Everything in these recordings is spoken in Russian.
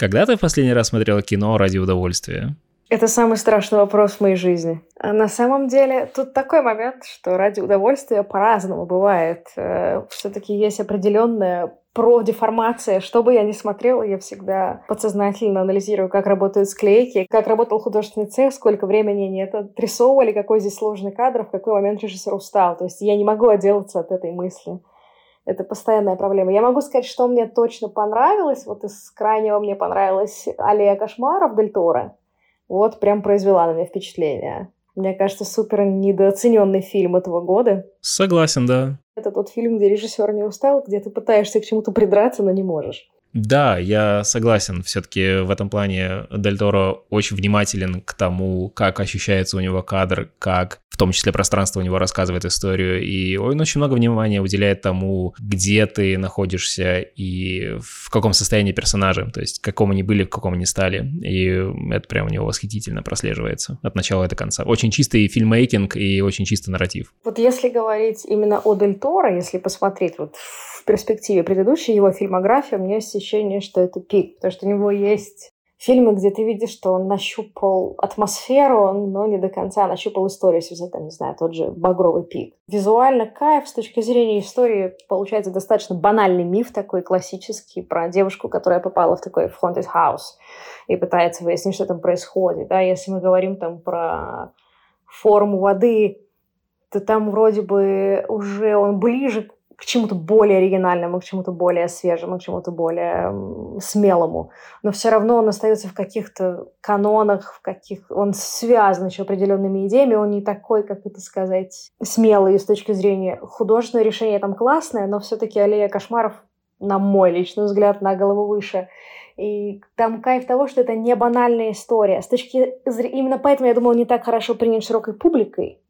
Когда ты в последний раз смотрела кино ради удовольствия? Это самый страшный вопрос в моей жизни. А на самом деле тут такой момент, что ради удовольствия по-разному бывает. Э, Все-таки есть определенная профдеформация. Что бы я ни смотрела, я всегда подсознательно анализирую, как работают склейки, как работал художественный цех, сколько времени они это отрисовывали, какой здесь сложный кадр, в какой момент режиссер устал. То есть я не могу отделаться от этой мысли. Это постоянная проблема. Я могу сказать, что мне точно понравилось. Вот из крайнего мне понравилась Аллея кошмаров Дель Торо вот прям произвела на меня впечатление. Мне кажется, супер недооцененный фильм этого года. Согласен, да. Это тот фильм, где режиссер не устал, где ты пытаешься к чему-то придраться, но не можешь. Да, я согласен. Все-таки в этом плане Дель Торо очень внимателен к тому, как ощущается у него кадр, как том числе пространство у него рассказывает историю. И он очень много внимания уделяет тому, где ты находишься и в каком состоянии персонажа. То есть, каком они были, в каком они стали. И это прям у него восхитительно прослеживается от начала до конца. Очень чистый фильммейкинг и очень чистый нарратив. Вот если говорить именно о Дель Торо, если посмотреть вот в перспективе предыдущей его фильмографии, у меня есть ощущение, что это пик, потому что у него есть фильмы, где ты видишь, что он нащупал атмосферу, но не до конца нащупал историю, если взять, там, не знаю, тот же «Багровый пик». Визуально кайф с точки зрения истории получается достаточно банальный миф такой классический про девушку, которая попала в такой в haunted house и пытается выяснить, что там происходит. Да? Если мы говорим там про форму воды, то там вроде бы уже он ближе к чему-то более оригинальному, к чему-то более свежему, к чему-то более смелому. Но все равно он остается в каких-то канонах, в каких он связан еще определенными идеями, он не такой, как это сказать, смелый с точки зрения художественного решения там классное, но все-таки аллея кошмаров, на мой личный взгляд, на голову выше. И там кайф того, что это не банальная история. С точки зрения... Именно поэтому, я думаю, он не так хорошо принят широкой публикой,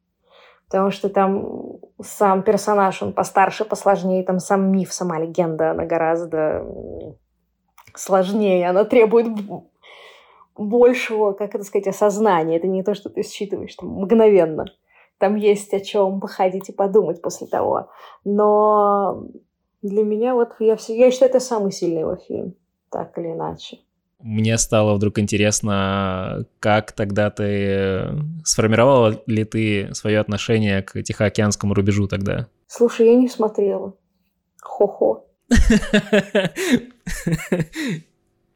потому что там сам персонаж, он постарше, посложнее, там сам миф, сама легенда, она гораздо сложнее, она требует большего, как это сказать, осознания. Это не то, что ты считываешь там, мгновенно. Там есть о чем походить и подумать после того. Но для меня вот я, все, я считаю, это самый сильный его фильм, так или иначе. Мне стало вдруг интересно, как тогда ты... Сформировала ли ты свое отношение к Тихоокеанскому рубежу тогда? Слушай, я не смотрела. Хо-хо.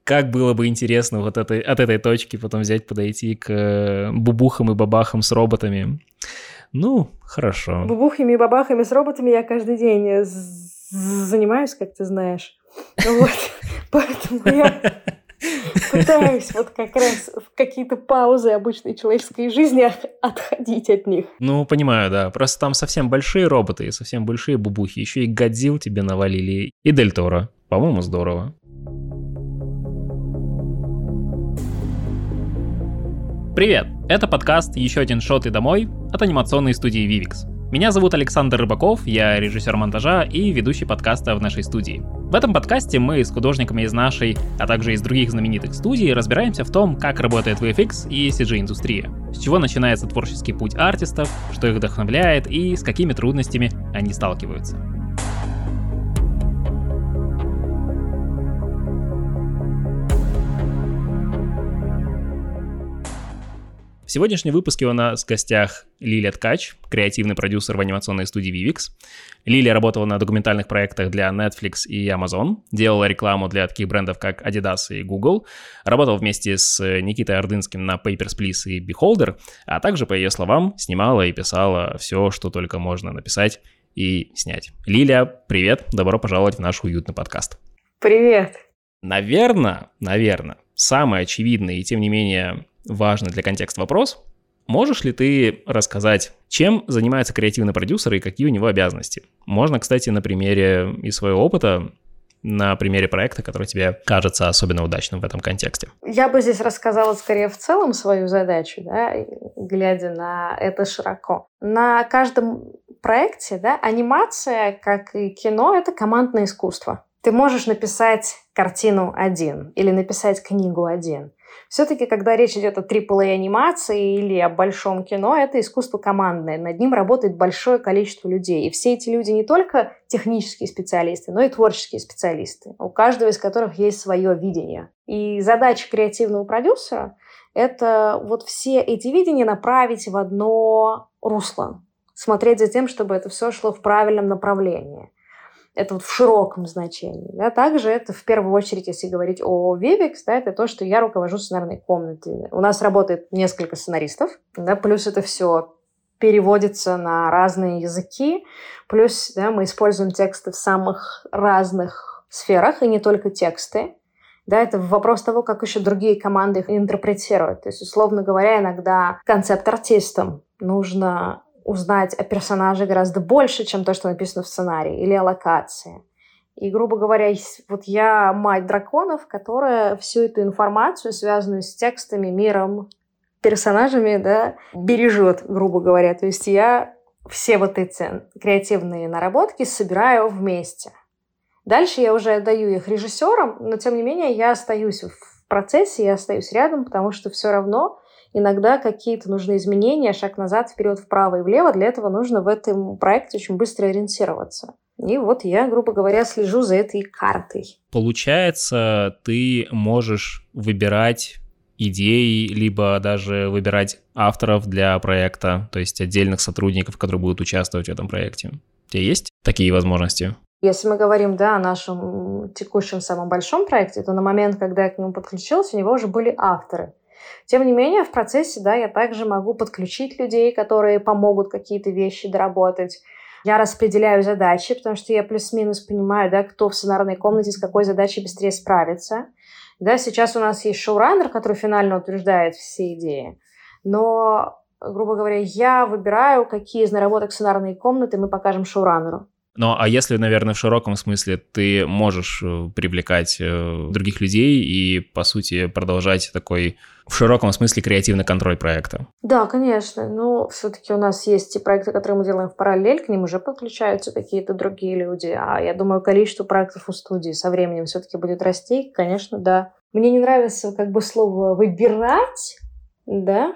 Как было бы интересно вот этой, от этой точки потом взять, подойти к бубухам и бабахам с роботами. Ну, хорошо. Бубухами и бабахами с роботами я каждый день занимаюсь, как ты знаешь. Вот. Поэтому я пытаюсь вот как раз в какие-то паузы обычной человеческой жизни отходить от них. Ну, понимаю, да. Просто там совсем большие роботы и совсем большие бубухи. Еще и Годзилл тебе навалили. И Дель Торо. По-моему, здорово. Привет! Это подкаст «Еще один шот и домой» от анимационной студии Vivix. Меня зовут Александр Рыбаков, я режиссер монтажа и ведущий подкаста в нашей студии. В этом подкасте мы с художниками из нашей, а также из других знаменитых студий разбираемся в том, как работает VFX и CG-индустрия, с чего начинается творческий путь артистов, что их вдохновляет и с какими трудностями они сталкиваются. Сегодняшнем выпуске у нас в гостях Лилия Ткач, креативный продюсер в анимационной студии Vivix. Лилия работала на документальных проектах для Netflix и Amazon, делала рекламу для таких брендов, как Adidas и Google, работала вместе с Никитой Ордынским на Papers, Please и Beholder, а также, по ее словам, снимала и писала все, что только можно написать и снять. Лилия, привет, добро пожаловать в наш уютный подкаст. Привет. Наверное, наверное, самый очевидный и, тем не менее, важный для контекста вопрос. Можешь ли ты рассказать, чем занимается креативный продюсер и какие у него обязанности? Можно, кстати, на примере из своего опыта на примере проекта, который тебе кажется особенно удачным в этом контексте? Я бы здесь рассказала скорее в целом свою задачу, да, глядя на это широко. На каждом проекте да, анимация, как и кино, это командное искусство. Ты можешь написать картину один или написать книгу один – Все-таки, когда речь идет о AAA анимации или о большом кино, это искусство командное. Над ним работает большое количество людей. И все эти люди не только технические специалисты, но и творческие специалисты, у каждого из которых есть свое видение. И задача креативного продюсера — это вот все эти видения направить в одно русло, смотреть за тем, чтобы это все шло в правильном направлении. Это вот в широком значении. Да. Также это в первую очередь, если говорить о Vivix, да, это то, что я руковожу сценарной комнатой. У нас работает несколько сценаристов, да, плюс это все переводится на разные языки, плюс да, мы используем тексты в самых разных сферах, и не только тексты. Да, это вопрос того, как еще другие команды их интерпретируют. То есть, условно говоря, иногда концепт-артистам нужно узнать о персонаже гораздо больше, чем то, что написано в сценарии, или о локации. И, грубо говоря, вот я мать драконов, которая всю эту информацию, связанную с текстами, миром, персонажами, да, бережет, грубо говоря. То есть я все вот эти креативные наработки собираю вместе. Дальше я уже отдаю их режиссерам, но тем не менее я остаюсь в процессе, я остаюсь рядом, потому что все равно иногда какие-то нужны изменения, шаг назад, вперед, вправо и влево. Для этого нужно в этом проекте очень быстро ориентироваться. И вот я, грубо говоря, слежу за этой картой. Получается, ты можешь выбирать идеи, либо даже выбирать авторов для проекта, то есть отдельных сотрудников, которые будут участвовать в этом проекте. У тебя есть такие возможности? Если мы говорим да, о нашем текущем самом большом проекте, то на момент, когда я к нему подключилась, у него уже были авторы. Тем не менее, в процессе да, я также могу подключить людей, которые помогут какие-то вещи доработать. Я распределяю задачи, потому что я плюс-минус понимаю, да, кто в сценарной комнате с какой задачей быстрее справится. Да, сейчас у нас есть шоураннер, который финально утверждает все идеи. Но, грубо говоря, я выбираю, какие из наработок сценарной комнаты мы покажем шоураннеру. Ну, а если, наверное, в широком смысле ты можешь э, привлекать э, других людей и, по сути, продолжать такой в широком смысле креативный контроль проекта? Да, конечно. Но все-таки у нас есть те проекты, которые мы делаем в параллель, к ним уже подключаются какие-то другие люди. А я думаю, количество проектов у студии со временем все-таки будет расти. Конечно, да. Мне не нравится как бы слово «выбирать», да,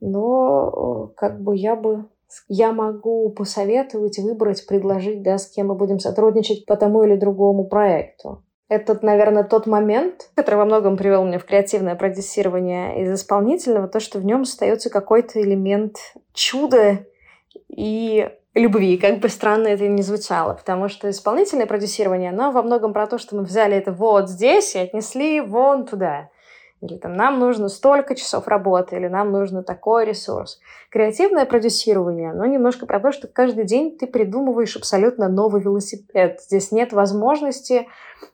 но э, как бы я бы я могу посоветовать, выбрать, предложить, да, с кем мы будем сотрудничать по тому или другому проекту. Это, наверное, тот момент, который во многом привел меня в креативное продюсирование из исполнительного, то, что в нем остается какой-то элемент чуда и любви, как бы странно это ни звучало, потому что исполнительное продюсирование, оно во многом про то, что мы взяли это вот здесь и отнесли вон туда. Или там нам нужно столько часов работы, или нам нужно такой ресурс. Креативное продюсирование, оно немножко про то, что каждый день ты придумываешь абсолютно новый велосипед. Здесь нет возможности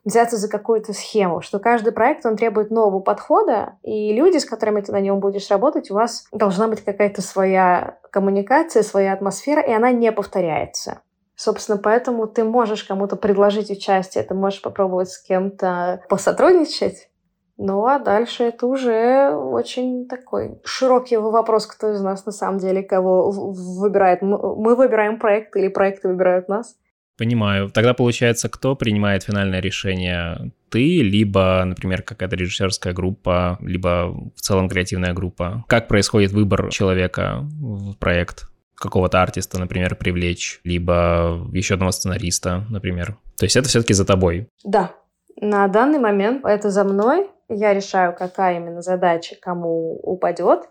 взяться за какую-то схему, что каждый проект, он требует нового подхода, и люди, с которыми ты на нем будешь работать, у вас должна быть какая-то своя коммуникация, своя атмосфера, и она не повторяется. Собственно, поэтому ты можешь кому-то предложить участие, ты можешь попробовать с кем-то посотрудничать, ну а дальше это уже очень такой широкий вопрос, кто из нас на самом деле кого выбирает. Мы выбираем проект или проекты выбирают нас. Понимаю. Тогда получается, кто принимает финальное решение? Ты, либо, например, какая-то режиссерская группа, либо в целом креативная группа. Как происходит выбор человека в проект? Какого-то артиста, например, привлечь, либо еще одного сценариста, например. То есть это все-таки за тобой. Да. На данный момент это за мной, я решаю, какая именно задача кому упадет,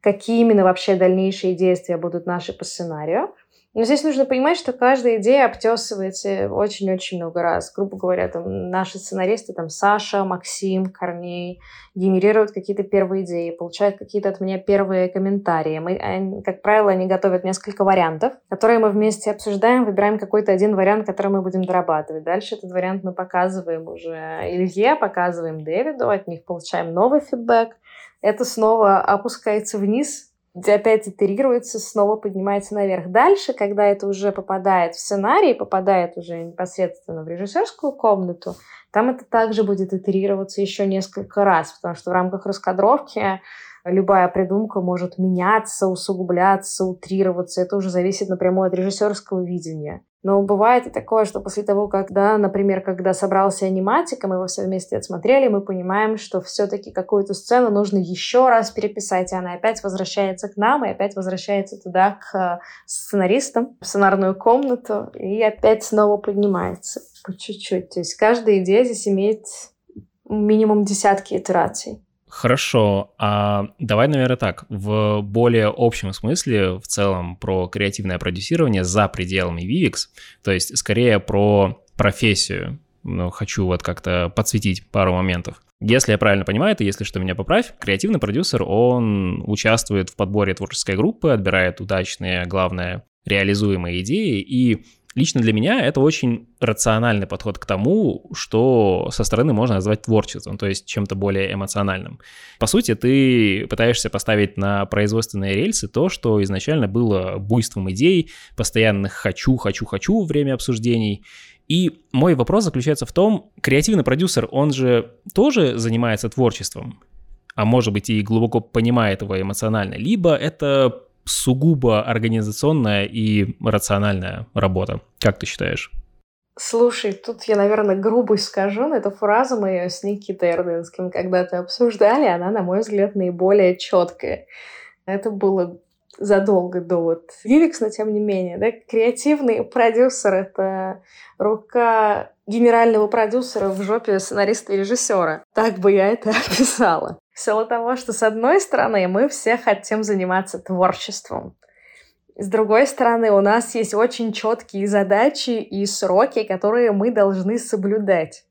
какие именно вообще дальнейшие действия будут наши по сценарию. Но здесь нужно понимать, что каждая идея обтесывается очень-очень много раз. Грубо говоря, там наши сценаристы, там Саша, Максим, Корней, генерируют какие-то первые идеи, получают какие-то от меня первые комментарии. Мы, они, как правило, они готовят несколько вариантов, которые мы вместе обсуждаем, выбираем какой-то один вариант, который мы будем дорабатывать. Дальше этот вариант мы показываем уже Илье, показываем Дэвиду, от них получаем новый фидбэк. Это снова опускается вниз, опять итерируется, снова поднимается наверх. Дальше, когда это уже попадает в сценарий, попадает уже непосредственно в режиссерскую комнату, там это также будет итерироваться еще несколько раз, потому что в рамках раскадровки любая придумка может меняться, усугубляться, утрироваться. Это уже зависит напрямую от режиссерского видения. Но бывает и такое, что после того, когда, например, когда собрался аниматика, мы его все вместе отсмотрели, мы понимаем, что все-таки какую-то сцену нужно еще раз переписать, и она опять возвращается к нам, и опять возвращается туда, к э, сценаристам, в сценарную комнату, и опять снова поднимается по чуть-чуть. То есть каждая идея здесь имеет минимум десятки итераций. Хорошо, а давай, наверное, так, в более общем смысле, в целом, про креативное продюсирование за пределами Vivix, то есть скорее про профессию, но хочу вот как-то подсветить пару моментов. Если я правильно понимаю, то если что, меня поправь, креативный продюсер, он участвует в подборе творческой группы, отбирает удачные, главное, реализуемые идеи и Лично для меня это очень рациональный подход к тому, что со стороны можно назвать творчеством, то есть чем-то более эмоциональным. По сути, ты пытаешься поставить на производственные рельсы то, что изначально было буйством идей, постоянных «хочу, хочу, хочу» время обсуждений, и мой вопрос заключается в том, креативный продюсер, он же тоже занимается творчеством, а может быть и глубоко понимает его эмоционально, либо это сугубо организационная и рациональная работа. Как ты считаешь? Слушай, тут я, наверное, грубо скажу, но эту фразу мы с Никитой Эрдынским когда-то обсуждали, она, на мой взгляд, наиболее четкая. Это было задолго до вот Вивикс, но тем не менее, да, креативный продюсер — это рука генерального продюсера в жопе сценариста и режиссера. Так бы я это описала. В силу того, что с одной стороны мы все хотим заниматься творчеством. С другой стороны, у нас есть очень четкие задачи и сроки, которые мы должны соблюдать.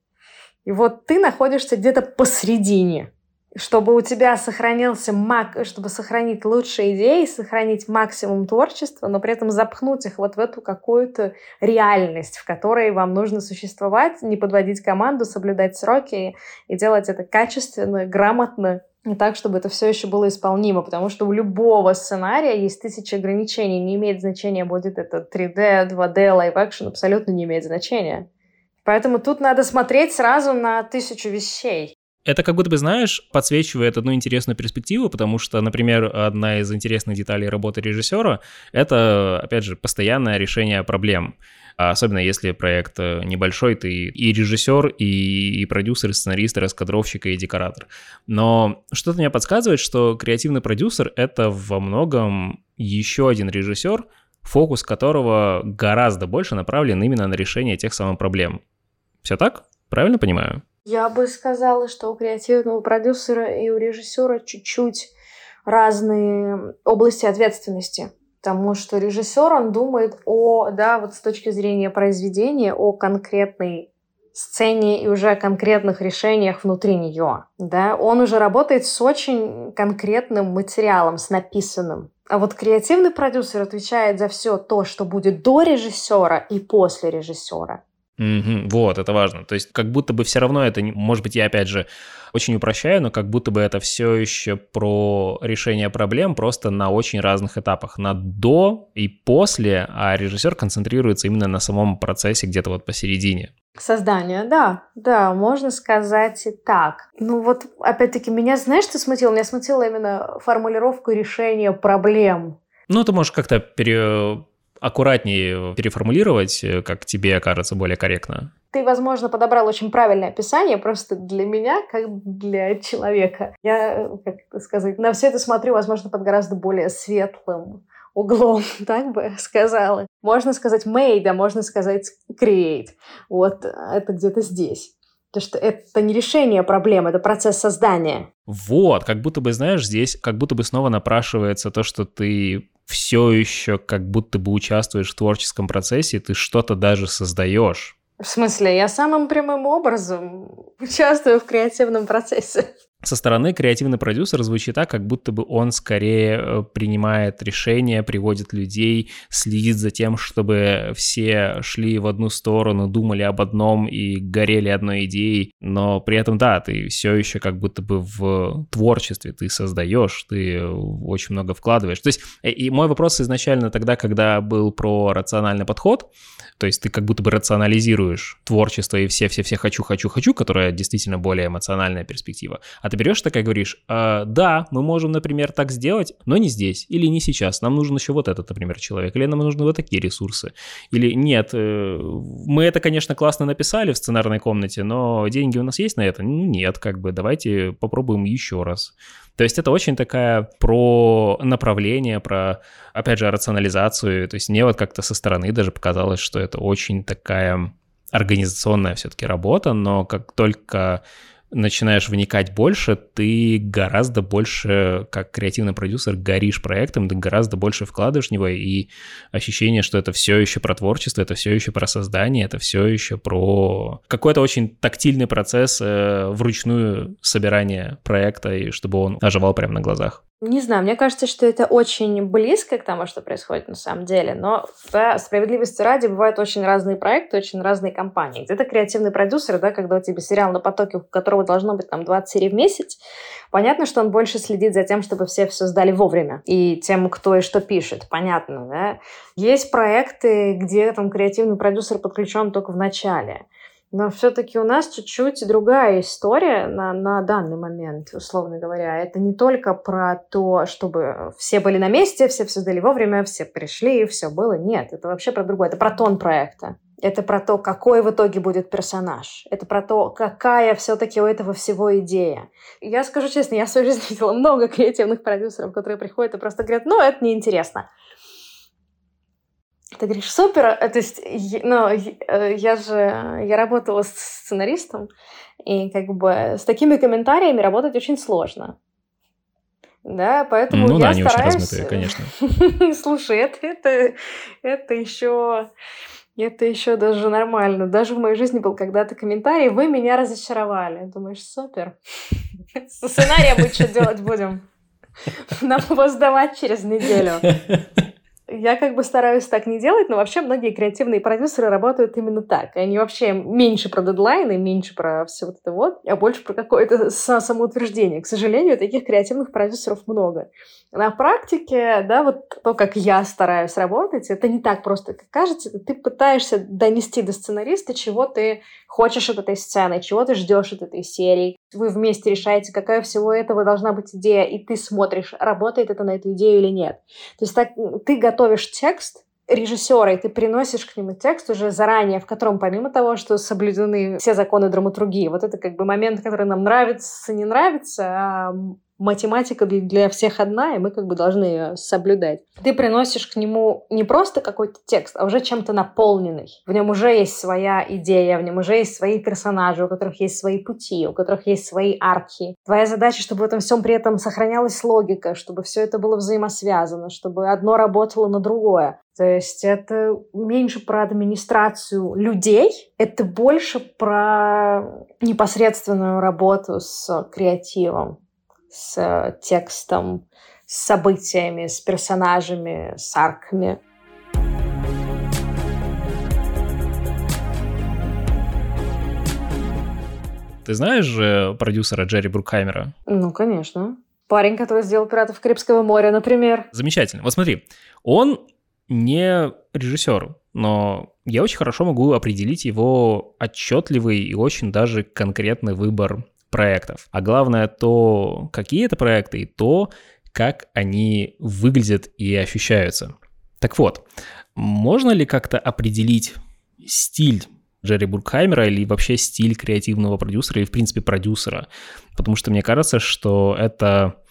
И вот ты находишься где-то посредине чтобы у тебя сохранился мак, чтобы сохранить лучшие идеи, сохранить максимум творчества, но при этом запхнуть их вот в эту какую-то реальность, в которой вам нужно существовать, не подводить команду, соблюдать сроки и делать это качественно, грамотно, и так, чтобы это все еще было исполнимо, потому что у любого сценария есть тысячи ограничений, не имеет значения, будет это 3D, 2D, live action, абсолютно не имеет значения. Поэтому тут надо смотреть сразу на тысячу вещей. Это как будто бы, знаешь, подсвечивает одну интересную перспективу, потому что, например, одна из интересных деталей работы режиссера — это, опять же, постоянное решение проблем. Особенно если проект э, небольшой, ты и режиссер, и, и продюсер, и сценарист, и раскадровщик, и декоратор. Но что-то мне подсказывает, что креативный продюсер — это во многом еще один режиссер, фокус которого гораздо больше направлен именно на решение тех самых проблем. Все так? Правильно понимаю? Я бы сказала, что у креативного продюсера и у режиссера чуть-чуть разные области ответственности. Потому что режиссер, он думает о, да, вот с точки зрения произведения, о конкретной сцене и уже конкретных решениях внутри нее. Да? Он уже работает с очень конкретным материалом, с написанным. А вот креативный продюсер отвечает за все то, что будет до режиссера и после режиссера. Угу, вот, это важно. То есть как будто бы все равно это, может быть, я опять же очень упрощаю, но как будто бы это все еще про решение проблем просто на очень разных этапах, на до и после, а режиссер концентрируется именно на самом процессе где-то вот посередине. Создание, да, да, можно сказать и так. Ну вот, опять-таки, меня, знаешь, что смутило? Меня смутила именно формулировку решения проблем. Ну, ты можешь как-то пере аккуратнее переформулировать, э, как тебе кажется более корректно? Ты, возможно, подобрал очень правильное описание, просто для меня, как для человека. Я, как сказать, на все это смотрю, возможно, под гораздо более светлым углом, так бы сказала. Можно сказать made, а можно сказать create. Вот это где-то здесь. Потому что это не решение проблемы, это процесс создания. Вот, как будто бы, знаешь, здесь как будто бы снова напрашивается то, что ты все еще как будто бы участвуешь в творческом процессе, ты что-то даже создаешь. В смысле, я самым прямым образом участвую в креативном процессе со стороны креативный продюсер звучит так, как будто бы он скорее э, принимает решения, приводит людей, следит за тем, чтобы все шли в одну сторону, думали об одном и горели одной идеей, но при этом, да, ты все еще как будто бы в творчестве, ты создаешь, ты очень много вкладываешь. То есть, э, и мой вопрос изначально тогда, когда был про рациональный подход, то есть ты как будто бы рационализируешь творчество и все-все-все хочу-хочу-хочу, которая действительно более эмоциональная перспектива. А ты берешь такая говоришь, э, да, мы можем, например, так сделать, но не здесь или не сейчас. Нам нужен еще вот этот, например, человек, или нам нужны вот такие ресурсы. Или нет, э, мы это, конечно, классно написали в сценарной комнате, но деньги у нас есть на это? Ну нет, как бы давайте попробуем еще раз. То есть это очень такая про направление, про, опять же, рационализацию. То есть мне вот как-то со стороны даже показалось, что это очень такая организационная все-таки работа, но как только начинаешь вникать больше, ты гораздо больше, как креативный продюсер, горишь проектом, ты гораздо больше вкладываешь в него, и ощущение, что это все еще про творчество, это все еще про создание, это все еще про какой-то очень тактильный процесс э, вручную собирания проекта, и чтобы он оживал прямо на глазах. Не знаю, мне кажется, что это очень близко к тому, что происходит на самом деле, но да, справедливости ради бывают очень разные проекты, очень разные компании. Где-то креативный продюсер, да, когда у тебя сериал на потоке, у которого должно быть там 20 серий в месяц, понятно, что он больше следит за тем, чтобы все все сдали вовремя, и тем, кто и что пишет, понятно, да. Есть проекты, где там креативный продюсер подключен только в начале. Но все-таки у нас чуть-чуть другая история на, на данный момент, условно говоря. Это не только про то, чтобы все были на месте, все все сдали вовремя, все пришли, все было. Нет, это вообще про другое. Это про тон проекта. Это про то, какой в итоге будет персонаж. Это про то, какая все-таки у этого всего идея. Я скажу честно, я в своей жизни видела много креативных продюсеров, которые приходят и просто говорят, ну, это неинтересно. Ты говоришь, супер, э, то есть, ну, э, я же, я работала с сценаристом, и как бы с такими комментариями работать очень сложно. Да, поэтому ну, я да, они стараюсь... очень размытые, конечно. Слушай, это, это, это еще... Это еще даже нормально. Даже в моей жизни был когда-то комментарий «Вы меня разочаровали». Думаешь, супер. Со сценарием мы что делать будем? Нам его сдавать через неделю. Я как бы стараюсь так не делать, но вообще многие креативные продюсеры работают именно так. Они вообще меньше про дедлайны, меньше про все вот это вот, а больше про какое-то самоутверждение. К сожалению, таких креативных продюсеров много. На практике, да, вот то, как я стараюсь работать, это не так просто, как кажется. Ты пытаешься донести до сценариста, чего ты хочешь от этой сцены, чего ты ждешь от этой серии. Вы вместе решаете, какая всего этого должна быть идея, и ты смотришь, работает это на эту идею или нет. То есть так, ты готовишь текст, режиссера, и ты приносишь к нему текст уже заранее, в котором помимо того, что соблюдены все законы драматургии, вот это как бы момент, который нам нравится, не нравится, а математика для всех одна, и мы как бы должны ее соблюдать. Ты приносишь к нему не просто какой-то текст, а уже чем-то наполненный. В нем уже есть своя идея, в нем уже есть свои персонажи, у которых есть свои пути, у которых есть свои арки. Твоя задача, чтобы в этом всем при этом сохранялась логика, чтобы все это было взаимосвязано, чтобы одно работало на другое. То есть это меньше про администрацию людей, это больше про непосредственную работу с креативом с э, текстом, с событиями, с персонажами, с арками. Ты знаешь же продюсера Джерри Брукхаймера? Ну, конечно. Парень, который сделал «Пиратов Карибского моря», например. Замечательно. Вот смотри, он не режиссер, но я очень хорошо могу определить его отчетливый и очень даже конкретный выбор проектов. А главное то, какие это проекты, и то, как они выглядят и ощущаются. Так вот, можно ли как-то определить стиль Джерри Буркхаймера или вообще стиль креативного продюсера или, в принципе, продюсера? Потому что мне кажется, что это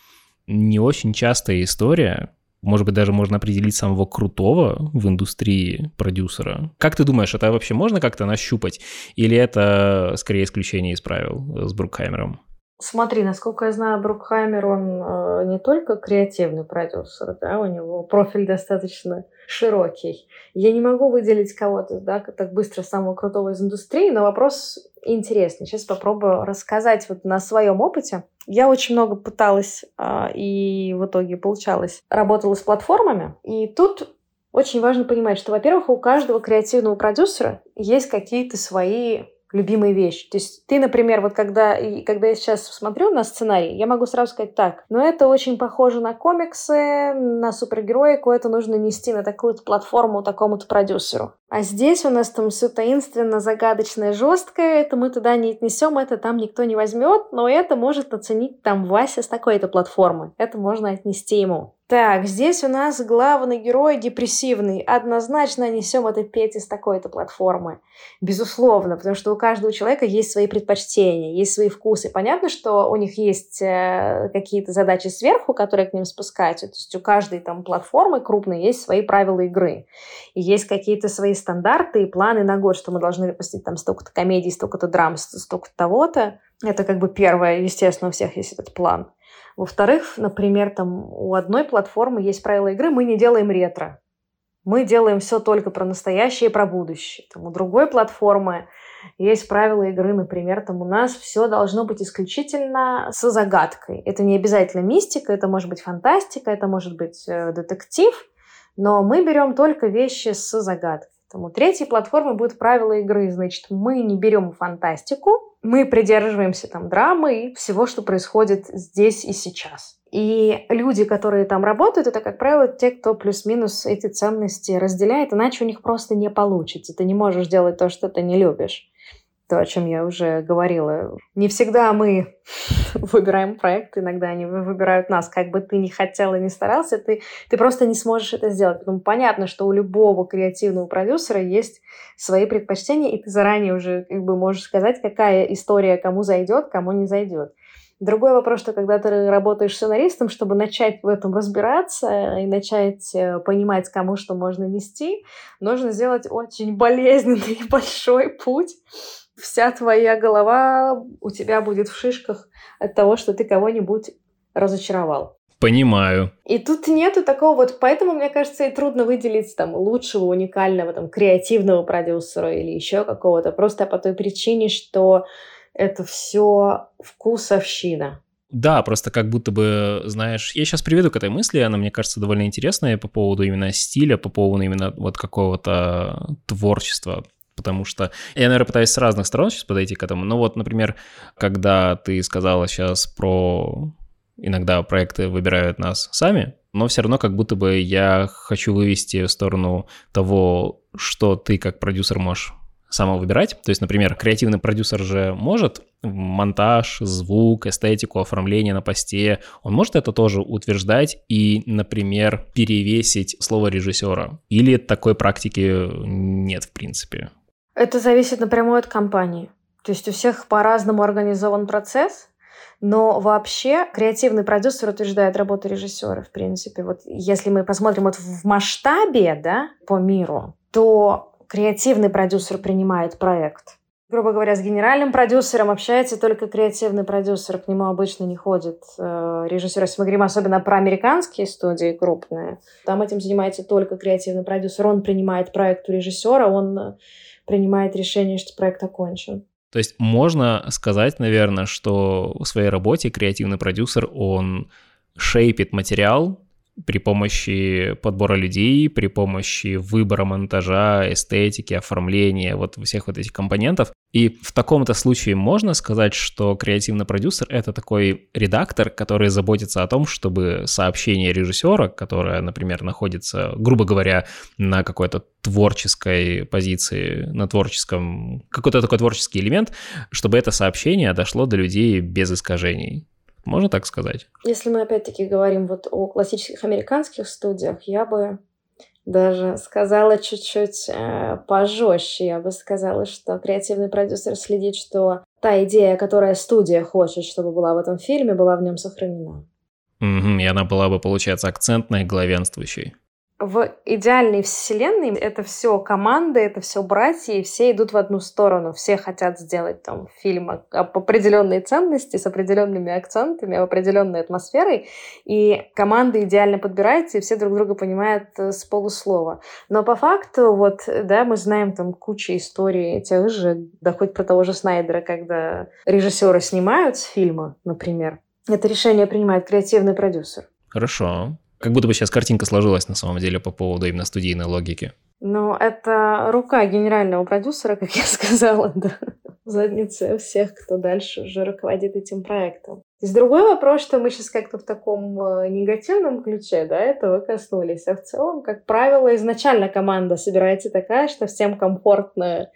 не очень частая история, может быть, даже можно определить самого крутого в индустрии продюсера. Как ты думаешь, это вообще можно как-то нащупать? Или это скорее исключение из правил с Брукхаймером? Смотри, насколько я знаю, Брукхаймер, он э, не только креативный продюсер, да, у него профиль достаточно широкий. Я не могу выделить кого-то, да, так быстро самого крутого из индустрии, но вопрос интересный. Сейчас попробую рассказать вот на своем опыте. Я очень много пыталась а, и в итоге получалось. Работала с платформами, и тут очень важно понимать, что, во-первых, у каждого креативного продюсера есть какие-то свои любимые вещи. То есть ты, например, вот когда, когда я сейчас смотрю на сценарий, я могу сразу сказать так, но «Ну, это очень похоже на комиксы, на супергероику, это нужно нести на такую-то платформу такому-то продюсеру. А здесь у нас там все таинственно, загадочное, жесткое, это мы туда не отнесем, это там никто не возьмет, но это может оценить там Вася с такой-то платформы. Это можно отнести ему. Так, здесь у нас главный герой депрессивный. Однозначно несем это Пете с такой-то платформы. Безусловно, потому что у каждого человека есть свои предпочтения, есть свои вкусы. Понятно, что у них есть э, какие-то задачи сверху, которые к ним спускаются. То есть у каждой там платформы крупной есть свои правила игры. И есть какие-то свои стандарты и планы на год, что мы должны выпустить там столько-то комедий, столько-то драм, столько-то того-то. Это как бы первое, естественно, у всех есть этот план. Во-вторых, например, там у одной платформы есть правила игры, мы не делаем ретро. Мы делаем все только про настоящее и про будущее. Там у другой платформы есть правила игры, например, там у нас все должно быть исключительно с загадкой. Это не обязательно мистика, это может быть фантастика, это может быть э, детектив, но мы берем только вещи с загадкой. У третьей платформы будут правила игры, значит, мы не берем фантастику, мы придерживаемся там драмы и всего, что происходит здесь и сейчас. И люди, которые там работают, это, как правило, те, кто плюс-минус эти ценности разделяет, иначе у них просто не получится. Ты не можешь делать то, что ты не любишь то, о чем я уже говорила. Не всегда мы выбираем проект, иногда они выбирают нас. Как бы ты ни хотел и не старался, ты, ты просто не сможешь это сделать. Потому понятно, что у любого креативного продюсера есть свои предпочтения, и ты заранее уже как бы можешь сказать, какая история кому зайдет, кому не зайдет. Другой вопрос, что когда ты работаешь сценаристом, чтобы начать в этом разбираться и начать э, понимать, кому что можно нести, нужно сделать очень болезненный большой путь вся твоя голова у тебя будет в шишках от того, что ты кого-нибудь разочаровал. Понимаю. И тут нету такого вот, поэтому, мне кажется, и трудно выделить там лучшего, уникального, там, креативного продюсера или еще какого-то, просто по той причине, что это все вкусовщина. Да, просто как будто бы, знаешь, я сейчас приведу к этой мысли, она, мне кажется, довольно интересная по поводу именно стиля, по поводу именно вот какого-то творчества потому что я, наверное, пытаюсь с разных сторон сейчас подойти к этому. Ну вот, например, когда ты сказала сейчас про иногда проекты выбирают нас сами, но все равно как будто бы я хочу вывести в сторону того, что ты как продюсер можешь само выбирать. То есть, например, креативный продюсер же может монтаж, звук, эстетику, оформление на посте, он может это тоже утверждать и, например, перевесить слово режиссера. Или такой практики нет в принципе. Это зависит напрямую от компании. То есть у всех по-разному организован процесс, но вообще креативный продюсер утверждает работу режиссера, в принципе. Вот если мы посмотрим вот в масштабе, да, по миру, то креативный продюсер принимает проект. Грубо говоря, с генеральным продюсером общается только креативный продюсер, к нему обычно не ходит э, режиссер. Если мы говорим особенно про американские студии крупные, там этим занимается только креативный продюсер. Он принимает проект у режиссера, он принимает решение, что проект окончен. То есть можно сказать, наверное, что в своей работе креативный продюсер, он шейпит материал при помощи подбора людей, при помощи выбора монтажа, эстетики, оформления, вот всех вот этих компонентов. И в таком-то случае можно сказать, что креативный продюсер — это такой редактор, который заботится о том, чтобы сообщение режиссера, которое, например, находится, грубо говоря, на какой-то творческой позиции, на творческом, какой-то такой творческий элемент, чтобы это сообщение дошло до людей без искажений. Можно так сказать? Если мы опять-таки говорим вот о классических американских студиях, я бы даже сказала чуть-чуть э, пожестче. Я бы сказала, что креативный продюсер следит, что та идея, которая студия хочет, чтобы была в этом фильме, была в нем сохранена. Угу, и она была бы, получается, акцентной, главенствующей в идеальной вселенной это все команды, это все братья, и все идут в одну сторону. Все хотят сделать там фильм об определенной ценности, с определенными акцентами, определенной атмосферой. И команда идеально подбирается, и все друг друга понимают э, с полуслова. Но по факту, вот, да, мы знаем там кучу историй тех же, да хоть про того же Снайдера, когда режиссеры снимают с фильма, например, это решение принимает креативный продюсер. Хорошо. Как будто бы сейчас картинка сложилась на самом деле по поводу именно студийной логики. Ну, это рука генерального продюсера, как я сказала, да. задницы всех, кто дальше уже руководит этим проектом. Здесь другой вопрос, что мы сейчас как-то в таком э, негативном ключе, да, этого коснулись. А в целом, как правило, изначально команда собирается такая, что всем комфортно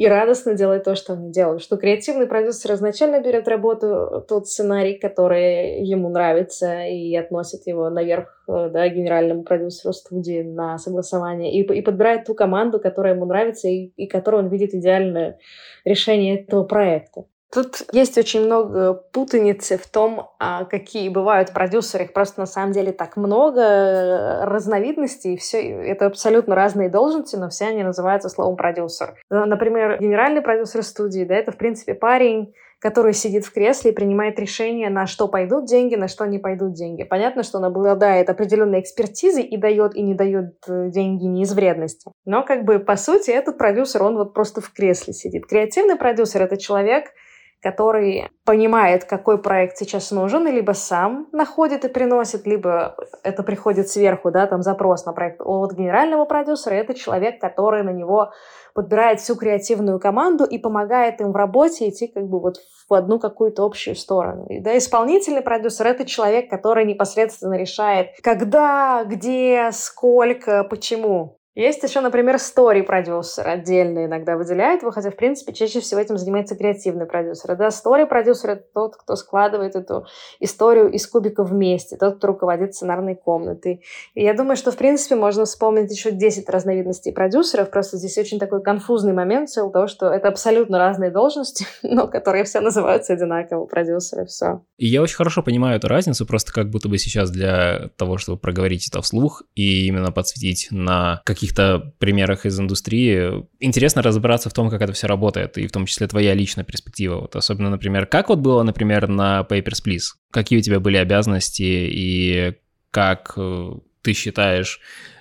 и радостно делать то, что они делают. Что креативный продюсер изначально берет работу тот сценарий, который ему нравится, и относит его наверх э, да, генеральному продюсеру студии на согласование, и, и подбирает ту команду, которая ему нравится, и, и которую он видит идеальное решение этого проекта. Тут есть очень много путаницы в том, а, какие бывают продюсеры. Их просто на самом деле так много э, разновидностей. Все, это абсолютно разные должности, но все они называются словом продюсер. Например, генеральный продюсер студии, да, это в принципе парень, который сидит в кресле и принимает решение, на что пойдут деньги, на что не пойдут деньги. Понятно, что он обладает определенной экспертизой и дает и не дает э, деньги не из вредности. Но как бы по сути этот продюсер, он вот просто в кресле сидит. Креативный продюсер — это человек, который понимает, какой проект сейчас нужен, и либо сам находит и приносит, либо это приходит сверху, да, там запрос на проект от генерального продюсера. Это человек, который на него подбирает всю креативную команду и помогает им в работе идти как бы вот в одну какую-то общую сторону. И, да, исполнительный продюсер — это человек, который непосредственно решает, когда, где, сколько, почему. Есть еще, например, стори-продюсер отдельно иногда выделяет его, хотя, в принципе, чаще всего этим занимается креативный продюсер. Да, стори-продюсер — это тот, кто складывает эту историю из кубиков вместе, тот, кто руководит сценарной комнатой. И я думаю, что, в принципе, можно вспомнить еще 10 разновидностей продюсеров, просто здесь очень такой конфузный момент в того, что это абсолютно разные должности, но которые все называются одинаково продюсеры, все. И я очень хорошо понимаю эту разницу, просто как будто бы сейчас для того, чтобы проговорить это вслух и именно подсветить на каких каких-то примерах из индустрии. Интересно разобраться в том, как это все работает, и в том числе твоя личная перспектива. Вот особенно, например, как вот было, например, на Papers, Please? Какие у тебя были обязанности и как э, ты считаешь,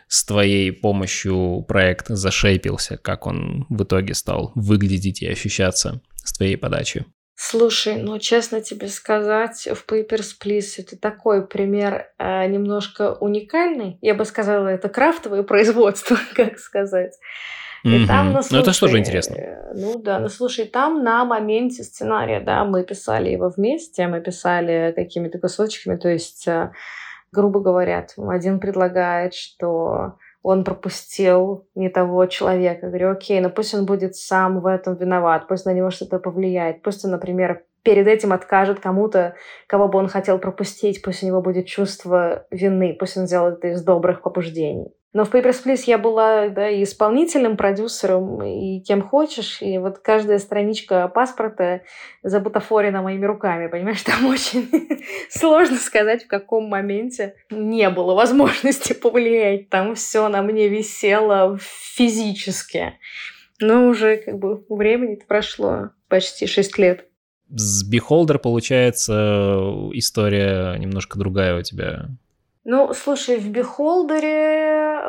с твоей помощью проект зашейпился, как он в итоге стал выглядеть и ощущаться с твоей подачи? Слушай, ну честно тебе сказать, в Papers, Please это такой пример э, немножко уникальный. Я бы сказала, это крафтовое производство, как сказать. И mm-hmm. там, ну, слушай, ну, это что же интересно. Э, ну да, ну слушай, там на моменте сценария, да, мы писали его вместе, мы писали какими-то кусочками, то есть, э, грубо говоря, один предлагает, что он пропустил не того человека. Говорю, окей, но пусть он будет сам в этом виноват, пусть на него что-то повлияет, пусть он, например, перед этим откажет кому-то, кого бы он хотел пропустить, пусть у него будет чувство вины, пусть он сделает это из добрых побуждений. Но в Papers, Please я была да, и исполнительным продюсером, и кем хочешь. И вот каждая страничка паспорта забутафорена моими руками, понимаешь? Там очень сложно сказать, в каком моменте не было возможности повлиять. Там все на мне висело физически. Но уже как бы времени прошло почти 6 лет. С Beholder, получается, история немножко другая у тебя ну, слушай, в Beholder е,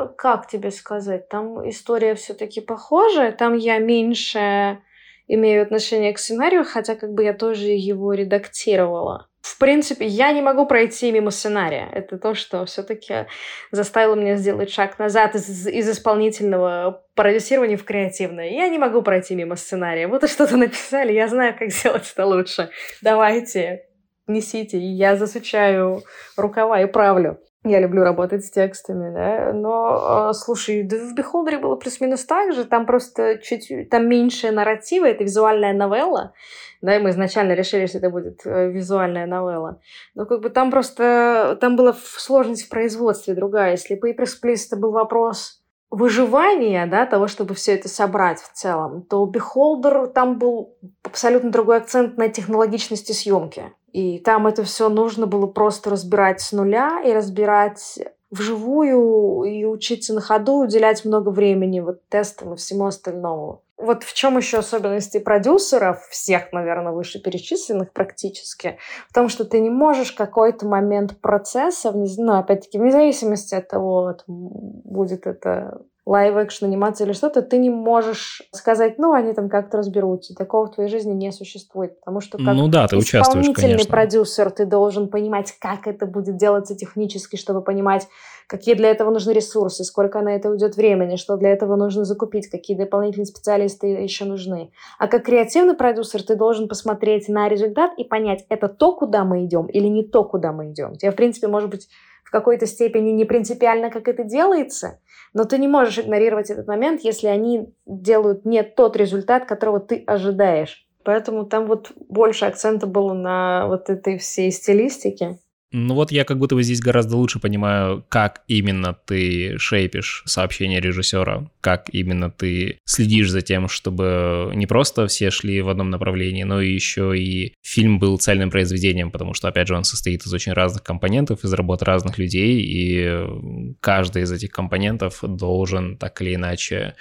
как тебе сказать, там история все-таки похожая, там я меньше имею отношение к сценарию, хотя как бы я тоже его редактировала. В принципе, я не могу пройти мимо сценария. Это то, что все-таки заставило меня сделать шаг назад из, из исполнительного продюсирования в креативное. Я не могу пройти мимо сценария. Вот что-то написали, я знаю, как сделать это лучше. Давайте, несите, я засучаю рукава и правлю. Я люблю работать с текстами, да, но, э, слушай, да в Beholder было плюс-минус так же, там просто чуть, там меньше нарратива, это визуальная новелла, да, и мы изначально решили, что это будет э, визуальная новелла, но как бы там просто, там была сложность в производстве другая, если Papers, Please это был вопрос выживания, да, того, чтобы все это собрать в целом, то Beholder там был абсолютно другой акцент на технологичности съемки. И там это все нужно было просто разбирать с нуля и разбирать вживую и учиться на ходу, уделять много времени вот тестам и всему остальному. Вот в чем еще особенности продюсеров, всех, наверное, вышеперечисленных практически, в том, что ты не можешь какой-то момент процесса, ну, опять-таки, вне зависимости от того, будет это live-action анимация или что-то, ты не можешь сказать, ну, они там как-то разберутся. Такого в твоей жизни не существует, потому что как ну, да, ты исполнительный продюсер ты должен понимать, как это будет делаться технически, чтобы понимать, какие для этого нужны ресурсы, сколько на это уйдет времени, что для этого нужно закупить, какие дополнительные специалисты еще нужны. А как креативный продюсер ты должен посмотреть на результат и понять, это то, куда мы идем, или не то, куда мы идем. Тебе, в принципе, может быть, в какой-то степени не принципиально, как это делается, но ты не можешь игнорировать этот момент, если они делают не тот результат, которого ты ожидаешь. Поэтому там вот больше акцента было на вот этой всей стилистике. Ну вот я как будто бы здесь гораздо лучше понимаю, как именно ты шейпишь сообщение режиссера, как именно ты следишь за тем, чтобы не просто все шли в одном направлении, но и еще и фильм был цельным произведением, потому что, опять же, он состоит из очень разных компонентов, из работы разных людей, и каждый из этих компонентов должен так или иначе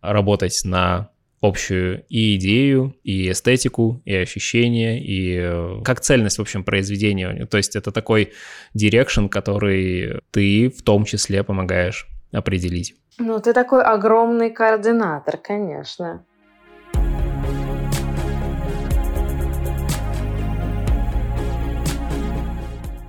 работать на общую и идею, и эстетику, и ощущения, и э, как цельность, в общем, произведения. То есть это такой direction, который ты в том числе помогаешь определить. Ну, ты такой огромный координатор, конечно.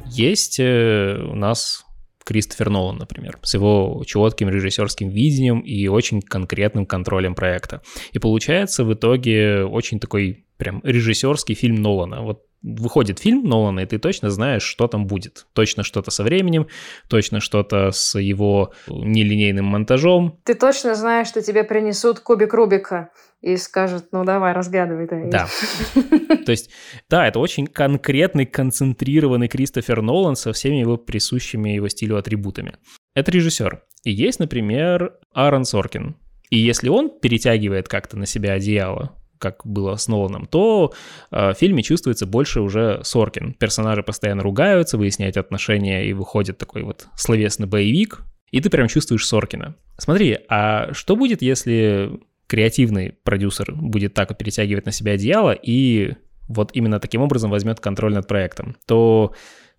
Есть э, у нас Кристофер Нолан, например, с его четким режиссерским видением и очень конкретным контролем проекта. И получается в итоге очень такой прям режиссерский фильм Нолана. Вот выходит фильм Нолана, и ты точно знаешь, что там будет. Точно что-то со временем, точно что-то с его нелинейным монтажом. Ты точно знаешь, что тебе принесут кубик Рубика и скажут, ну давай, разгадывай. Да. да. То есть, да, это очень конкретный, концентрированный Кристофер Нолан со всеми его присущими его стилю атрибутами. Это режиссер. И есть, например, Аарон Соркин. И если он перетягивает как-то на себя одеяло, как было с Ноланом, то э, в фильме чувствуется больше уже Соркин. Персонажи постоянно ругаются, выясняют отношения, и выходит такой вот словесный боевик, и ты прям чувствуешь Соркина. Смотри, а что будет, если креативный продюсер будет так перетягивать на себя одеяло и вот именно таким образом возьмет контроль над проектом, то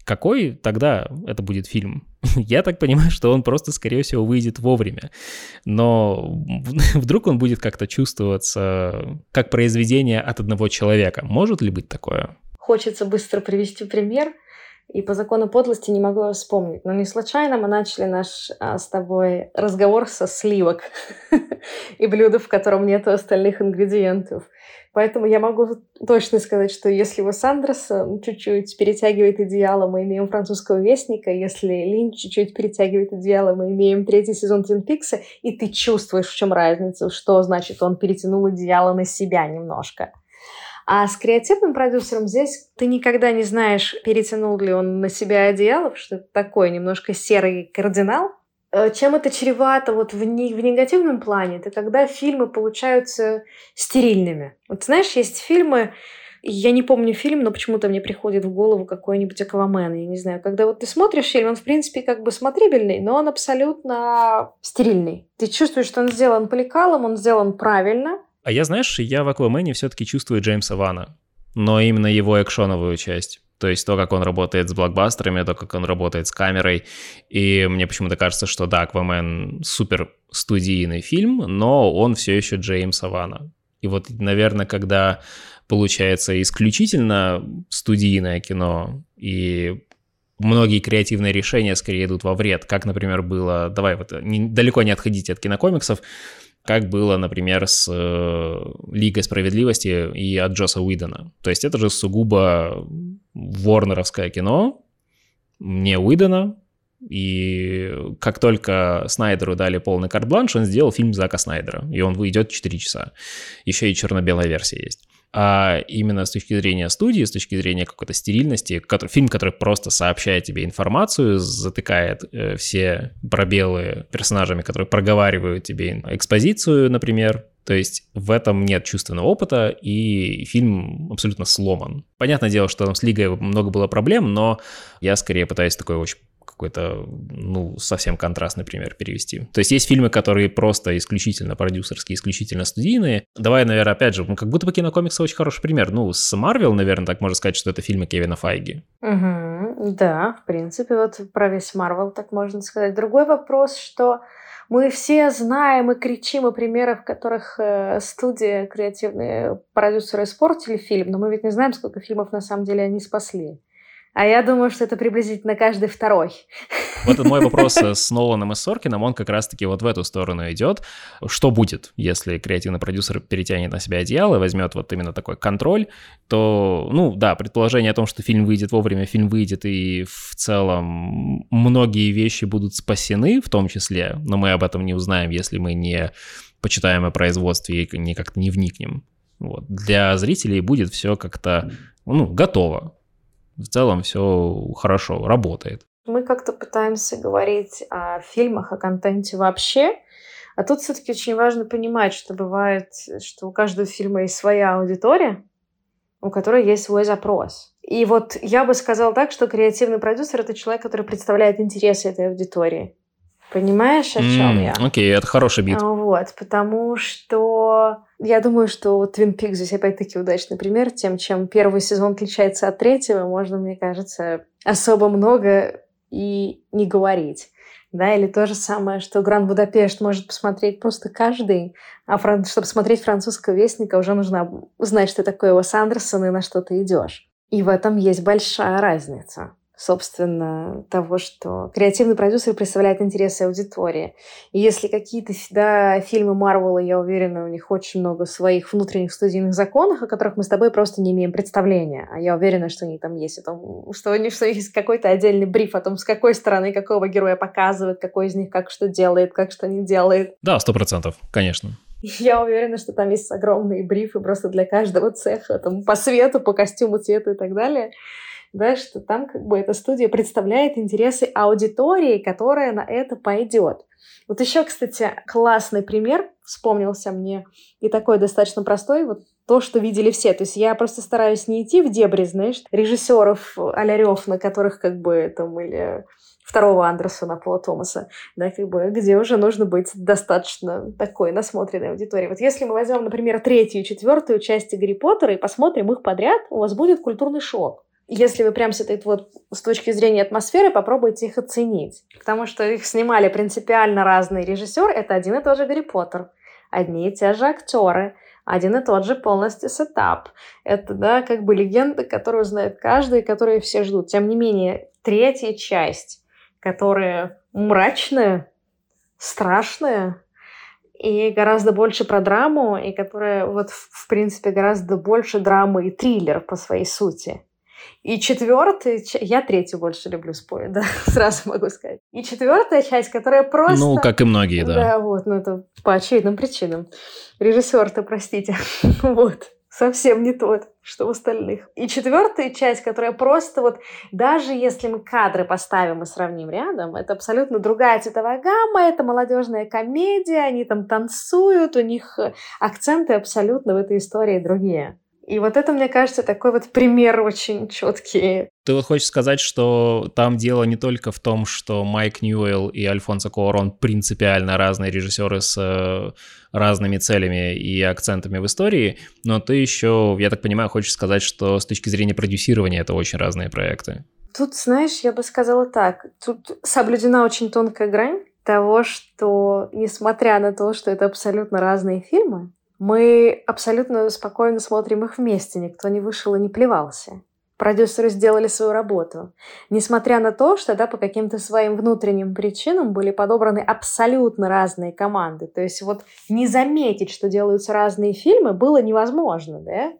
какой тогда это будет фильм? Я так понимаю, что он просто, скорее всего, выйдет вовремя. Но вдруг он будет как-то чувствоваться как произведение от одного человека. Может ли быть такое? Хочется быстро привести пример. И по закону подлости не могу вспомнить. Но не случайно мы начали наш а, с тобой разговор со сливок и блюда, в котором нет остальных ингредиентов. Поэтому я могу точно сказать, что если Уэс Андерсон чуть-чуть перетягивает идеало, мы имеем французского вестника. Если Лин чуть-чуть перетягивает идеало, мы имеем третий сезон Твин Пикса. И ты чувствуешь, в чем разница, что значит он перетянул идеало на себя немножко. А с креативным продюсером здесь ты никогда не знаешь, перетянул ли он на себя одеяло, что это такой немножко серый кардинал, Э, чем это чревато вот в, не, в негативном плане, это когда фильмы получаются стерильными. Вот знаешь, есть фильмы, я не помню фильм, но почему-то мне приходит в голову какой-нибудь Аквамен, я не знаю. Когда вот ты смотришь фильм, он, в принципе, как бы смотрибельный, но он абсолютно стерильный. Ты чувствуешь, что он сделан по лекалам, он сделан правильно. А я, знаешь, я в Аквамене все-таки чувствую Джеймса Вана, но именно его экшоновую часть. То есть то, как он работает с блокбастерами, то, как он работает с камерой. И мне почему-то кажется, что да, Аквамен супер студийный фильм, но он все еще Джеймса Вана. И вот, наверное, когда получается исключительно студийное кино, и многие креативные решения скорее идут во вред, как, например, было, давай вот не, далеко не отходите от кинокомиксов, как было, например, с э, Лигой справедливости и от Джоса Уидона. То есть это же сугубо ворнеровское кино, не Уидона, и как только Снайдеру дали полный карт-бланш, он сделал фильм Зака Снайдера, и он выйдет 4 часа. Еще и черно-белая версия есть а именно с точки зрения студии, с точки зрения какой-то стерильности, который, фильм, который просто сообщает тебе информацию, затыкает э, все пробелы персонажами, которые проговаривают тебе экспозицию, например, то есть в этом нет чувственного опыта, и фильм абсолютно сломан. Понятное дело, что там с Лигой много было проблем, но я скорее пытаюсь такой очень какой-то, ну, совсем контрастный пример перевести. То есть есть фильмы, которые просто исключительно продюсерские, исключительно студийные. Давай, наверное, опять же, ну, как будто бы кинокомиксы очень хороший пример. Ну, с Марвел, наверное, так можно сказать, что это фильмы Кевина Файги. Угу, да, в принципе, вот про весь Марвел так можно сказать. Другой вопрос, что Мы все знаем и кричим о примерах, в которых э, студия, креативные продюсеры испортили фильм, но мы ведь не знаем, сколько фильмов на самом деле они спасли. А я думаю, что это приблизительно каждый второй. Вот мой вопрос с Ноланом и Соркином, он как раз-таки вот в эту сторону идет. Что будет, если креативный продюсер перетянет на себя одеяло и возьмет вот именно такой контроль, то, ну да, предположение о том, что фильм выйдет вовремя, фильм выйдет, и в целом многие вещи будут спасены в том числе, но мы об этом не узнаем, если мы не почитаем о производстве и как-то не вникнем. Вот. Для зрителей будет все как-то ну, готово в целом все хорошо, работает. Мы как-то пытаемся говорить о фильмах, о контенте вообще, а тут все-таки очень важно понимать, что бывает, что у каждого фильма есть своя аудитория, у которой есть свой запрос. И вот я бы сказала так, что креативный продюсер — это человек, который представляет интересы этой аудитории. Понимаешь, о чем mm, я? Окей, okay, это хороший бит. Вот, потому что я думаю, что Twin Peaks здесь опять-таки удачный пример. Тем, чем первый сезон отличается от третьего, можно, мне кажется, особо много и не говорить. Да, или то же самое, что Гранд Будапешт может посмотреть просто каждый, а фран... чтобы смотреть французского вестника, уже нужно знать, что такое Уэс Андерсон и на что ты идешь. И в этом есть большая разница собственно, того, что креативный продюсер представляет интересы аудитории. И если какие-то да, фильмы Марвела, я уверена, у них очень много своих внутренних студийных законов, о которых мы с тобой просто не имеем представления. А я уверена, что они там есть, о том, что, у них, что у них есть какой-то отдельный бриф о том, с какой стороны какого героя показывают, какой из них как что делает, как что не делает. Да, сто процентов, конечно. Я уверена, что там есть огромные брифы просто для каждого цеха, там, по свету, по костюму, цвету и так далее да, что там как бы эта студия представляет интересы аудитории, которая на это пойдет. Вот еще, кстати, классный пример вспомнился мне, и такой достаточно простой, вот то, что видели все. То есть я просто стараюсь не идти в дебри, знаешь, режиссеров а на которых как бы там или второго Андерсона, Пола Томаса, да, как бы, где уже нужно быть достаточно такой насмотренной аудиторией. Вот если мы возьмем, например, третью и четвертую части Гарри Поттера и посмотрим их подряд, у вас будет культурный шок если вы прям с этой вот с точки зрения атмосферы попробуйте их оценить. Потому что их снимали принципиально разные режиссеры. Это один и тот же Гарри Поттер. Одни и те же актеры. Один и тот же полностью сетап. Это, да, как бы легенда, которую знает каждый, которую все ждут. Тем не менее, третья часть, которая мрачная, страшная, и гораздо больше про драму, и которая вот, в принципе, гораздо больше драмы и триллер по своей сути. И четвертая, я третью больше люблю спорить, да, сразу могу сказать. И четвертая часть, которая просто... Ну, как и многие, да. Да, вот, ну это по очевидным причинам. Режиссер-то, простите, вот совсем не тот, что у остальных. И четвертая часть, которая просто вот, даже если мы кадры поставим и сравним рядом, это абсолютно другая цветовая гамма, это молодежная комедия, они там танцуют, у них акценты абсолютно в этой истории другие. И вот это, мне кажется, такой вот пример очень четкий. Ты вот хочешь сказать, что там дело не только в том, что Майк Ньюэлл и Альфонсо Куарон принципиально разные режиссеры с э, разными целями и акцентами в истории, но ты еще, я так понимаю, хочешь сказать, что с точки зрения продюсирования это очень разные проекты. Тут, знаешь, я бы сказала так, тут соблюдена очень тонкая грань того, что, несмотря на то, что это абсолютно разные фильмы, мы абсолютно спокойно смотрим их вместе, никто не вышел и не плевался. Продюсеры сделали свою работу. Несмотря на то, что да, по каким-то своим внутренним причинам были подобраны абсолютно разные команды. То есть вот не заметить, что делаются разные фильмы, было невозможно, да?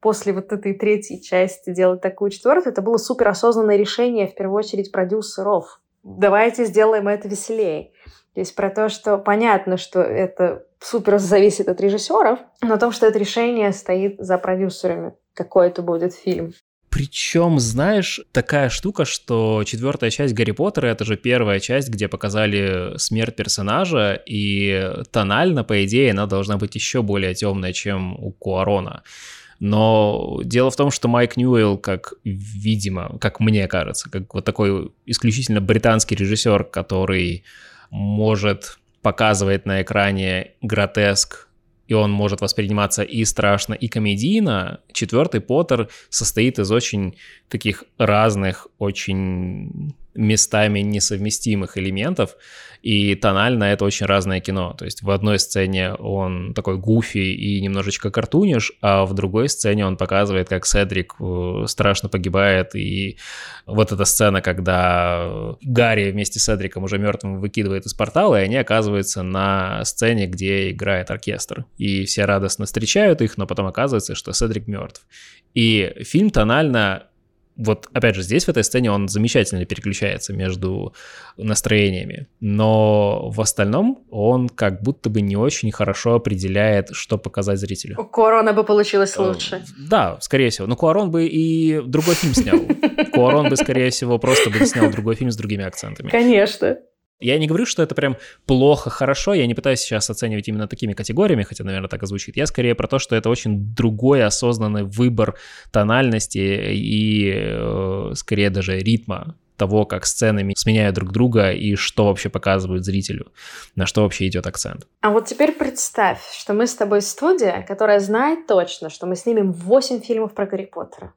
После вот этой третьей части делать такую четвертую, это было суперосознанное решение, в первую очередь, продюсеров. Давайте сделаем это веселее. То есть про то, что понятно, что это супер зависит от режиссеров, но о том, что это решение стоит за продюсерами, какой это будет фильм. Причем, знаешь, такая штука, что четвертая часть Гарри Поттера это же первая часть, где показали смерть персонажа, и тонально, по идее, она должна быть еще более темная, чем у Куарона. Но дело в том, что Майк Ньюэлл, как, видимо, как мне кажется, как вот такой исключительно британский режиссер, который может показывать на экране гротеск, и он может восприниматься и страшно, и комедийно. Четвертый Поттер состоит из очень таких разных, очень местами несовместимых элементов, и тонально это очень разное кино. То есть в одной сцене он такой гуфи и немножечко картуниш, а в другой сцене он показывает, как Седрик э, страшно погибает, и вот эта сцена, когда Гарри вместе с Седриком уже мертвым выкидывает из портала, и они оказываются на сцене, где играет оркестр. И все радостно встречают их, но потом оказывается, что Седрик мертв. И фильм тонально вот опять же, здесь в этой сцене он замечательно переключается между настроениями, но в остальном он как будто бы не очень хорошо определяет, что показать зрителю. У Куарона бы получилось э, лучше. Да, скорее всего. Но Куарон бы и другой фильм снял. Куарон бы, скорее всего, просто бы снял другой фильм с другими акцентами. Конечно. Я не говорю, что это прям плохо, хорошо, я не пытаюсь сейчас оценивать именно такими категориями, хотя, наверное, так и звучит. Я скорее про то, что это очень другой осознанный выбор тональности и э, скорее даже ритма того, как сценами сменяют друг друга и что вообще показывают зрителю, на что вообще идет акцент. А вот теперь представь, что мы с тобой студия, которая знает точно, что мы снимем 8 фильмов про Гарри Поттера.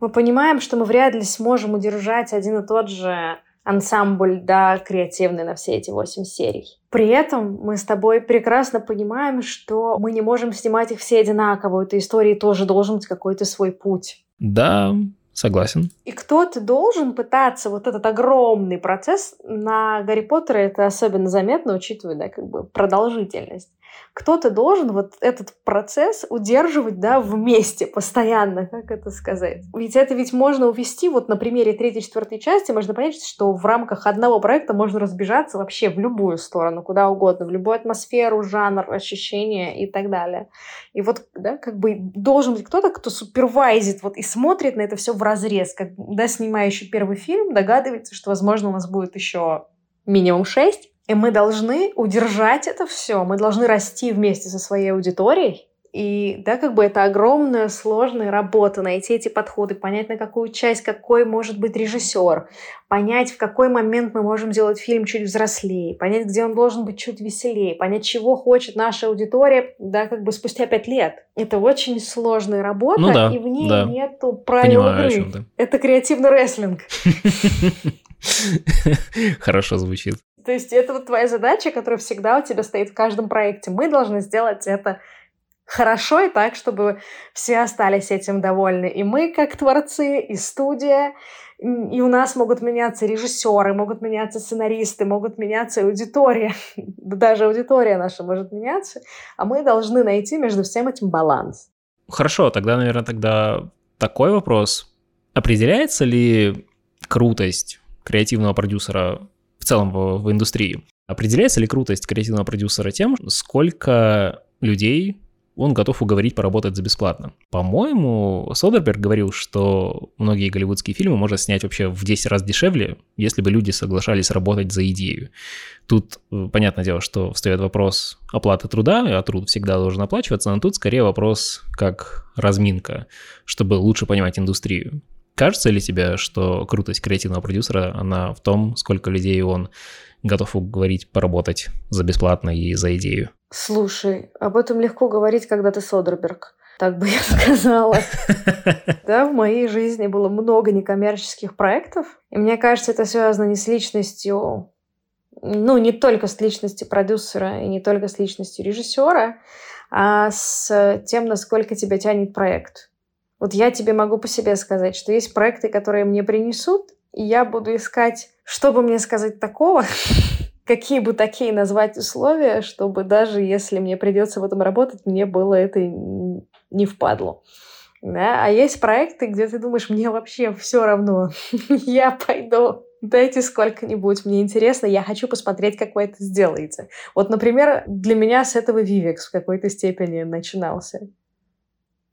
Мы понимаем, что мы вряд ли сможем удержать один и тот же ансамбль, да, креативный на все эти восемь серий. При этом мы с тобой прекрасно понимаем, что мы не можем снимать их все одинаково. У этой истории тоже должен быть какой-то свой путь. Да, Согласен. И кто-то должен пытаться вот этот огромный процесс на Гарри Поттера это особенно заметно, учитывая, да, как бы продолжительность кто-то должен вот этот процесс удерживать, да, вместе, постоянно, как это сказать. Ведь это ведь можно увести, вот на примере третьей, четвертой части можно понять, что в рамках одного проекта можно разбежаться вообще в любую сторону, куда угодно, в любую атмосферу, жанр, ощущения и так далее. И вот, да, как бы должен быть кто-то, кто супервайзит вот и смотрит на это все в разрез, как, да, снимающий первый фильм, догадывается, что, возможно, у нас будет еще минимум шесть, и мы должны удержать это все, мы должны расти вместе со своей аудиторией. И да, как бы это огромная сложная работа, найти эти подходы, понять, на какую часть какой может быть режиссер, понять, в какой момент мы можем сделать фильм чуть взрослее, понять, где он должен быть чуть веселее, понять, чего хочет наша аудитория, да, как бы спустя пять лет. Это очень сложная работа, ну да, и в ней да. нету правил Понимаю, игры. Это креативный рестлинг. Хорошо звучит. То есть это вот твоя задача, которая всегда у тебя стоит в каждом проекте. Мы должны сделать это хорошо и так, чтобы все остались этим довольны. И мы, как творцы, и студия, и у нас могут меняться режиссеры, могут меняться сценаристы, могут меняться аудитория. Даже аудитория наша может меняться. А мы должны найти между всем этим баланс. Хорошо, тогда, наверное, тогда такой вопрос. Определяется ли крутость креативного продюсера целом в, в индустрии. Определяется ли крутость креативного продюсера тем, сколько людей он готов уговорить поработать за бесплатно. По-моему, Содерберг говорил, что многие голливудские фильмы можно снять вообще в 10 раз дешевле, если бы люди соглашались работать за идею. Тут, э, понятное дело, что встает вопрос оплаты труда, а труд всегда должен оплачиваться, но тут скорее вопрос как разминка, чтобы лучше понимать индустрию. Кажется ли тебе, что крутость креативного продюсера, она в том, сколько людей он готов уговорить поработать за бесплатно и за идею? Слушай, об этом легко говорить, когда ты Содерберг. Так бы я сказала. Да, в моей жизни было много некоммерческих проектов. И мне кажется, это связано не с личностью, ну, не только с личностью продюсера и не только с личностью режиссера, а с тем, насколько тебя тянет проект. Вот я тебе могу по себе сказать, что есть проекты, которые мне принесут, и я буду искать, что бы мне сказать такого, какие бы такие назвать условия, чтобы даже если мне придется в этом работать, мне было это не впадло. Да? А есть проекты, где ты думаешь, мне вообще все равно, я пойду, дайте сколько-нибудь, мне интересно, я хочу посмотреть, как вы это сделаете. Вот, например, для меня с этого Vivix в какой-то степени начинался.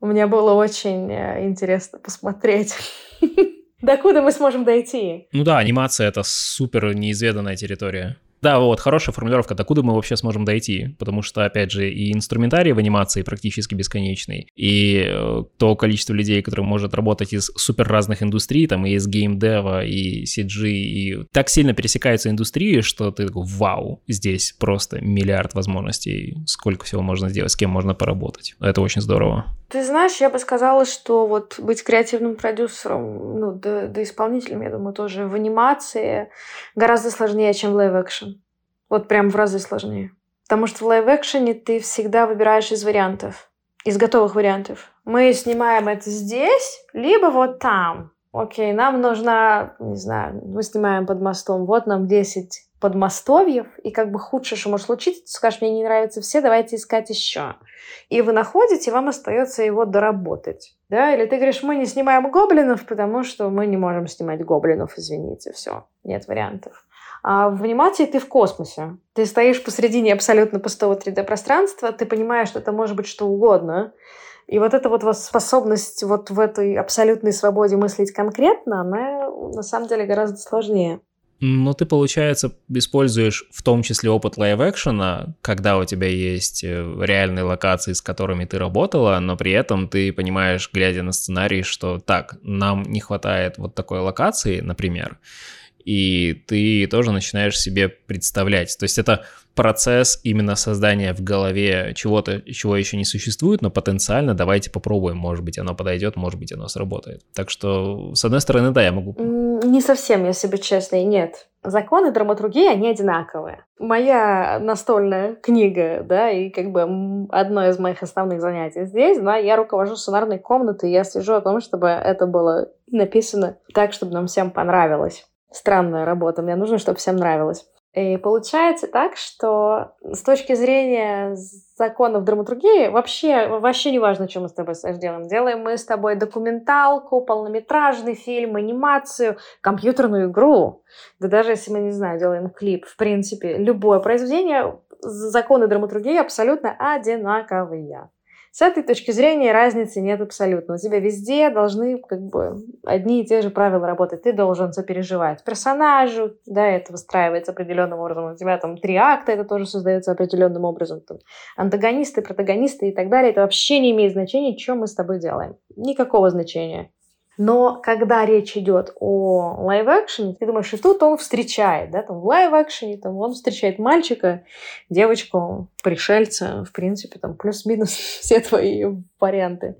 Мне было очень э, интересно посмотреть. Докуда мы сможем дойти? Ну да, анимация — это супер неизведанная территория. Да, вот, хорошая формулировка. Докуда мы вообще сможем дойти? Потому что, опять же, и инструментарий в анимации практически бесконечный, и э, то количество людей, которые может работать из супер разных индустрий, там, и из геймдева, и CG, и так сильно пересекаются индустрии, что ты такой, вау, здесь просто миллиард возможностей, сколько всего можно сделать, с кем можно поработать. Это очень здорово. Ты знаешь, я бы сказала, что вот быть креативным продюсером, ну, да, да исполнителем, я думаю, тоже в анимации гораздо сложнее, чем в live-action. Вот прям в разы сложнее. Потому что в live-action е ты всегда выбираешь из вариантов, из готовых вариантов. Мы снимаем это здесь, либо вот там. Окей, нам нужна, не знаю, мы снимаем под мостом, вот нам 10 подмостовьев, и как бы худшее, что может случиться, ты скажешь, мне не нравятся все, давайте искать еще. И вы находите, вам остается его доработать. Да? Или ты говоришь, мы не снимаем гоблинов, потому что мы не можем снимать гоблинов, извините, все, нет вариантов. А в анимации ты в космосе. Ты стоишь посредине абсолютно пустого 3D-пространства, ты понимаешь, что это может быть что угодно. И вот эта вот способность вот в этой абсолютной свободе мыслить конкретно, она на самом деле гораздо сложнее. Но ты, получается, используешь в том числе опыт live-action а, когда у тебя есть э, реальные локации, с которыми ты работала, но при этом ты понимаешь, глядя на сценарий, что так, нам не хватает вот такой локации, например, и ты тоже начинаешь себе представлять. То есть это процесс именно создания в голове чего-то, чего еще не существует, но потенциально давайте попробуем, может быть, оно подойдет, может быть, оно сработает. Так что, с одной стороны, да, я могу... Не совсем, если быть честной, нет. Законы драматургии, они одинаковые. Моя настольная книга, да, и как бы одно из моих основных занятий здесь, да, я руковожу сценарной комнатой, я слежу о том, чтобы это было написано так, чтобы нам всем понравилось странная работа. Мне нужно, чтобы всем нравилось. И получается так, что с точки зрения законов драматургии вообще, вообще не важно, что мы с тобой Саш, делаем. Делаем мы с тобой документалку, полнометражный фильм, анимацию, компьютерную игру. Да даже если мы, не знаю, делаем клип, в принципе, любое произведение, законы драматургии абсолютно одинаковые. С этой точки зрения разницы нет абсолютно. У тебя везде должны как бы одни и те же правила работать. Ты должен сопереживать персонажу, да, это выстраивается определенным образом. У тебя там три акта, это тоже создается определенным образом. Там, антагонисты, протагонисты и так далее. Это вообще не имеет значения, что мы с тобой делаем. Никакого значения. Но когда речь идет о live-action е, ты думаешь, и тут он встречает, да, там в live-action е там он встречает мальчика, девочку, пришельца, в принципе, там плюс-минус все твои варианты.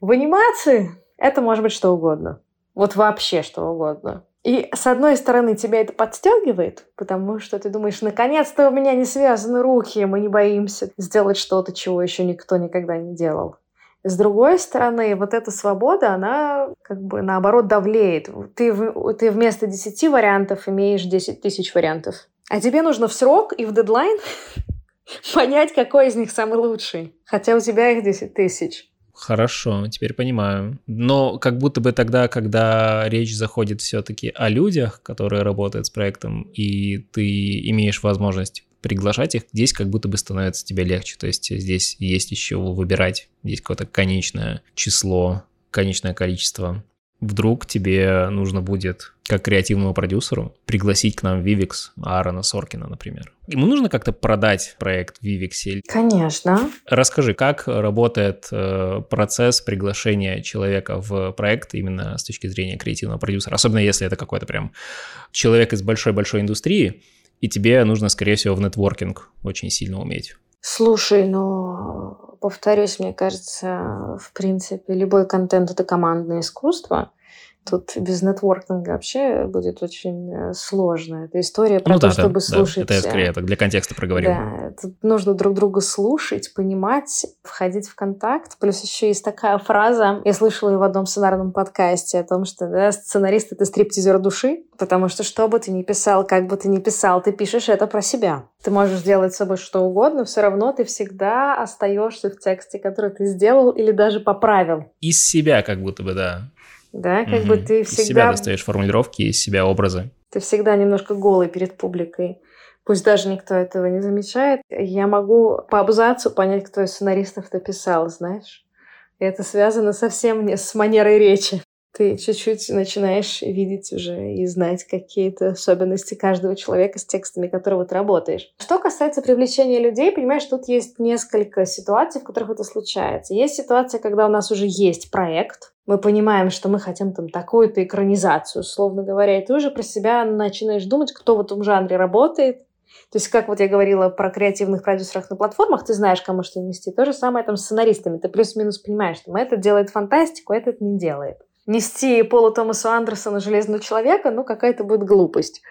В анимации это может быть что угодно. Вот вообще что угодно. И с одной стороны тебя это подстегивает, потому что ты думаешь, наконец-то у меня не связаны руки, мы не боимся сделать что-то, чего еще никто никогда не делал. С другой стороны, вот эта свобода, она как бы наоборот давлеет. Ты, ты вместо 10 вариантов имеешь 10 тысяч вариантов. А тебе нужно в срок и в дедлайн понять, какой из них самый лучший. Хотя у тебя их 10 тысяч. Хорошо, теперь понимаю. Но как будто бы тогда, когда речь заходит все-таки о людях, которые работают с проектом, и ты имеешь возможность приглашать их, здесь как будто бы становится тебе легче. То есть здесь есть еще выбирать, здесь какое-то конечное число, конечное количество. Вдруг тебе нужно будет, как креативному продюсеру, пригласить к нам Vivix Аарона Соркина, например. Ему нужно как-то продать проект Vivix? Конечно. Расскажи, как работает э, процесс приглашения человека в проект именно с точки зрения креативного продюсера, особенно если это какой-то прям человек из большой-большой индустрии, и тебе нужно, скорее всего, в нетворкинг очень сильно уметь. Слушай, ну, повторюсь, мне кажется, в принципе, любой контент — это командное искусство. Тут без нетворкинга вообще будет очень э, сложно. Это история про ну, то, да, чтобы да, слушать... Да, это я скорее так для контекста проговорил. Да, тут нужно друг друга слушать, понимать, входить в контакт. Плюс еще есть такая фраза, я слышала ее в одном сценарном подкасте, о том, что да, сценарист — это стриптизер души, потому что что бы ты ни писал, как бы ты ни писал, ты пишешь это про себя. Ты можешь делать с собой что угодно, все равно ты всегда остаешься в тексте, который ты сделал или даже поправил. Из себя как будто бы, да. Да, как угу. бы ты всегда... Из себя достаешь формулировки, из себя образы. Ты всегда немножко голый перед публикой. Пусть даже никто этого не замечает. Я могу по абзацу понять, кто из сценаристов это писал, знаешь. И это связано совсем не с манерой речи. Ты чуть-чуть начинаешь видеть уже и знать какие-то особенности каждого человека с текстами, которого ты работаешь. Что касается привлечения людей, понимаешь, тут есть несколько ситуаций, в которых это случается. Есть ситуация, когда у нас уже есть проект, мы понимаем, что мы хотим там такую-то экранизацию, условно говоря, и ты уже про себя начинаешь думать, кто в этом жанре работает, то есть, как вот я говорила про креативных продюсеров на платформах, ты знаешь, кому что нести. То же самое там с сценаристами. Ты плюс-минус понимаешь, что этот делает фантастику, этот не делает нести Пола Томасу Андерсона «Железного человека», ну, какая-то будет глупость.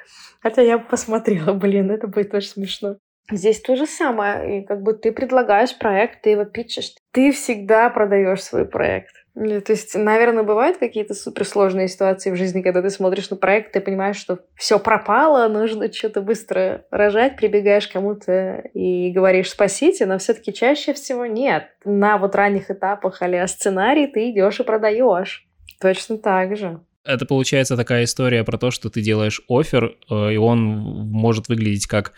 Хотя я посмотрела, блин, это будет очень смешно. Здесь то же самое. И как бы ты предлагаешь проект, ты его питчешь. Ты всегда продаешь свой проект. То есть, наверное, бывают какие-то суперсложные ситуации в жизни, когда ты смотришь на проект, ты понимаешь, что все пропало, нужно что-то быстро рожать, прибегаешь кому-то и говоришь спасите, но все-таки чаще всего нет. На вот ранних этапах а сценарий ты идешь и продаешь. Точно так же. Это получается такая история про то, что ты делаешь офер, э, и он может выглядеть как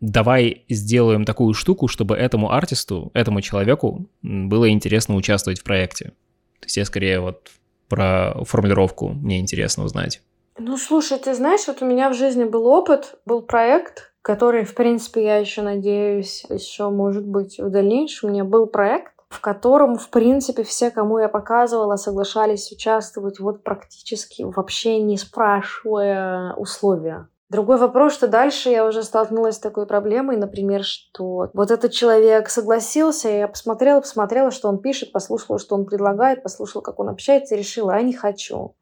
давай сделаем такую штуку, чтобы этому артисту, этому человеку было интересно участвовать в проекте. То есть я скорее вот про формулировку мне интересно узнать. Ну, слушай, ты знаешь, вот у меня в жизни был опыт, был проект, который, в принципе, я еще надеюсь, еще, может быть, в дальнейшем у меня был проект, в котором, в принципе, все, кому я показывала, соглашались участвовать вот практически вообще не спрашивая условия. Другой вопрос, что дальше я уже столкнулась с такой проблемой, например, что вот этот человек согласился, я посмотрела, посмотрела, что он пишет, послушала, что он предлагает, послушала, как он общается, и решила, а не хочу.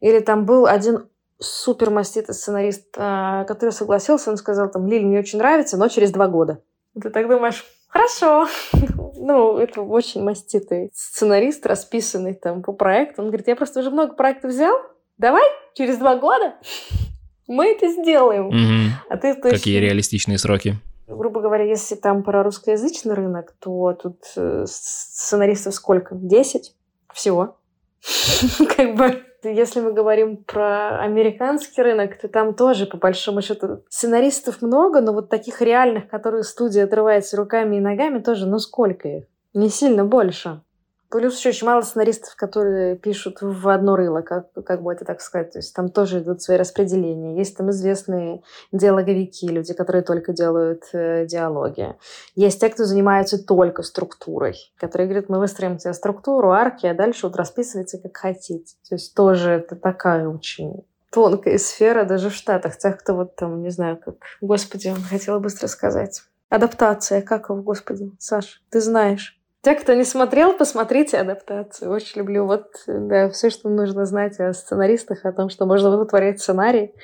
Или там был один супер маститый сценарист, а, который согласился, он сказал там, Лиль, мне очень нравится, но через два года. Ты так думаешь, хорошо. ну, это очень маститый сценарист, расписанный там по проекту. Он говорит, я просто уже много проектов взял, давай через два года мы это сделаем. Угу. А ты, то Какие реалистичные сроки? Грубо говоря, если там про русскоязычный рынок, то тут э, сценаристов сколько? Десять всего. Как бы если мы говорим про американский рынок, то там тоже, по большому счету, сценаристов много, но вот таких реальных, которые студия отрывается руками и ногами, тоже, ну сколько их? Не сильно больше. Плюс еще очень мало сценаристов, которые пишут в одно рыло, как, как бы это так сказать. То есть там тоже идут свои распределения. Есть там известные диалоговики, люди, которые только делают э, диалоги. Есть те, кто занимаются только структурой, которые говорят, мы выстроим тебе структуру, арки, а дальше вот расписывайте как хотите. То есть тоже это такая очень тонкая сфера даже в Штатах. Тех, кто вот там, не знаю, как... Господи, хотела быстро сказать. Адаптация, как его, господи, Саш, ты знаешь. Те, кто не смотрел, посмотрите адаптацию. Очень люблю вот да, все, что нужно знать о сценаристах, о том, что можно вытворять сценарий.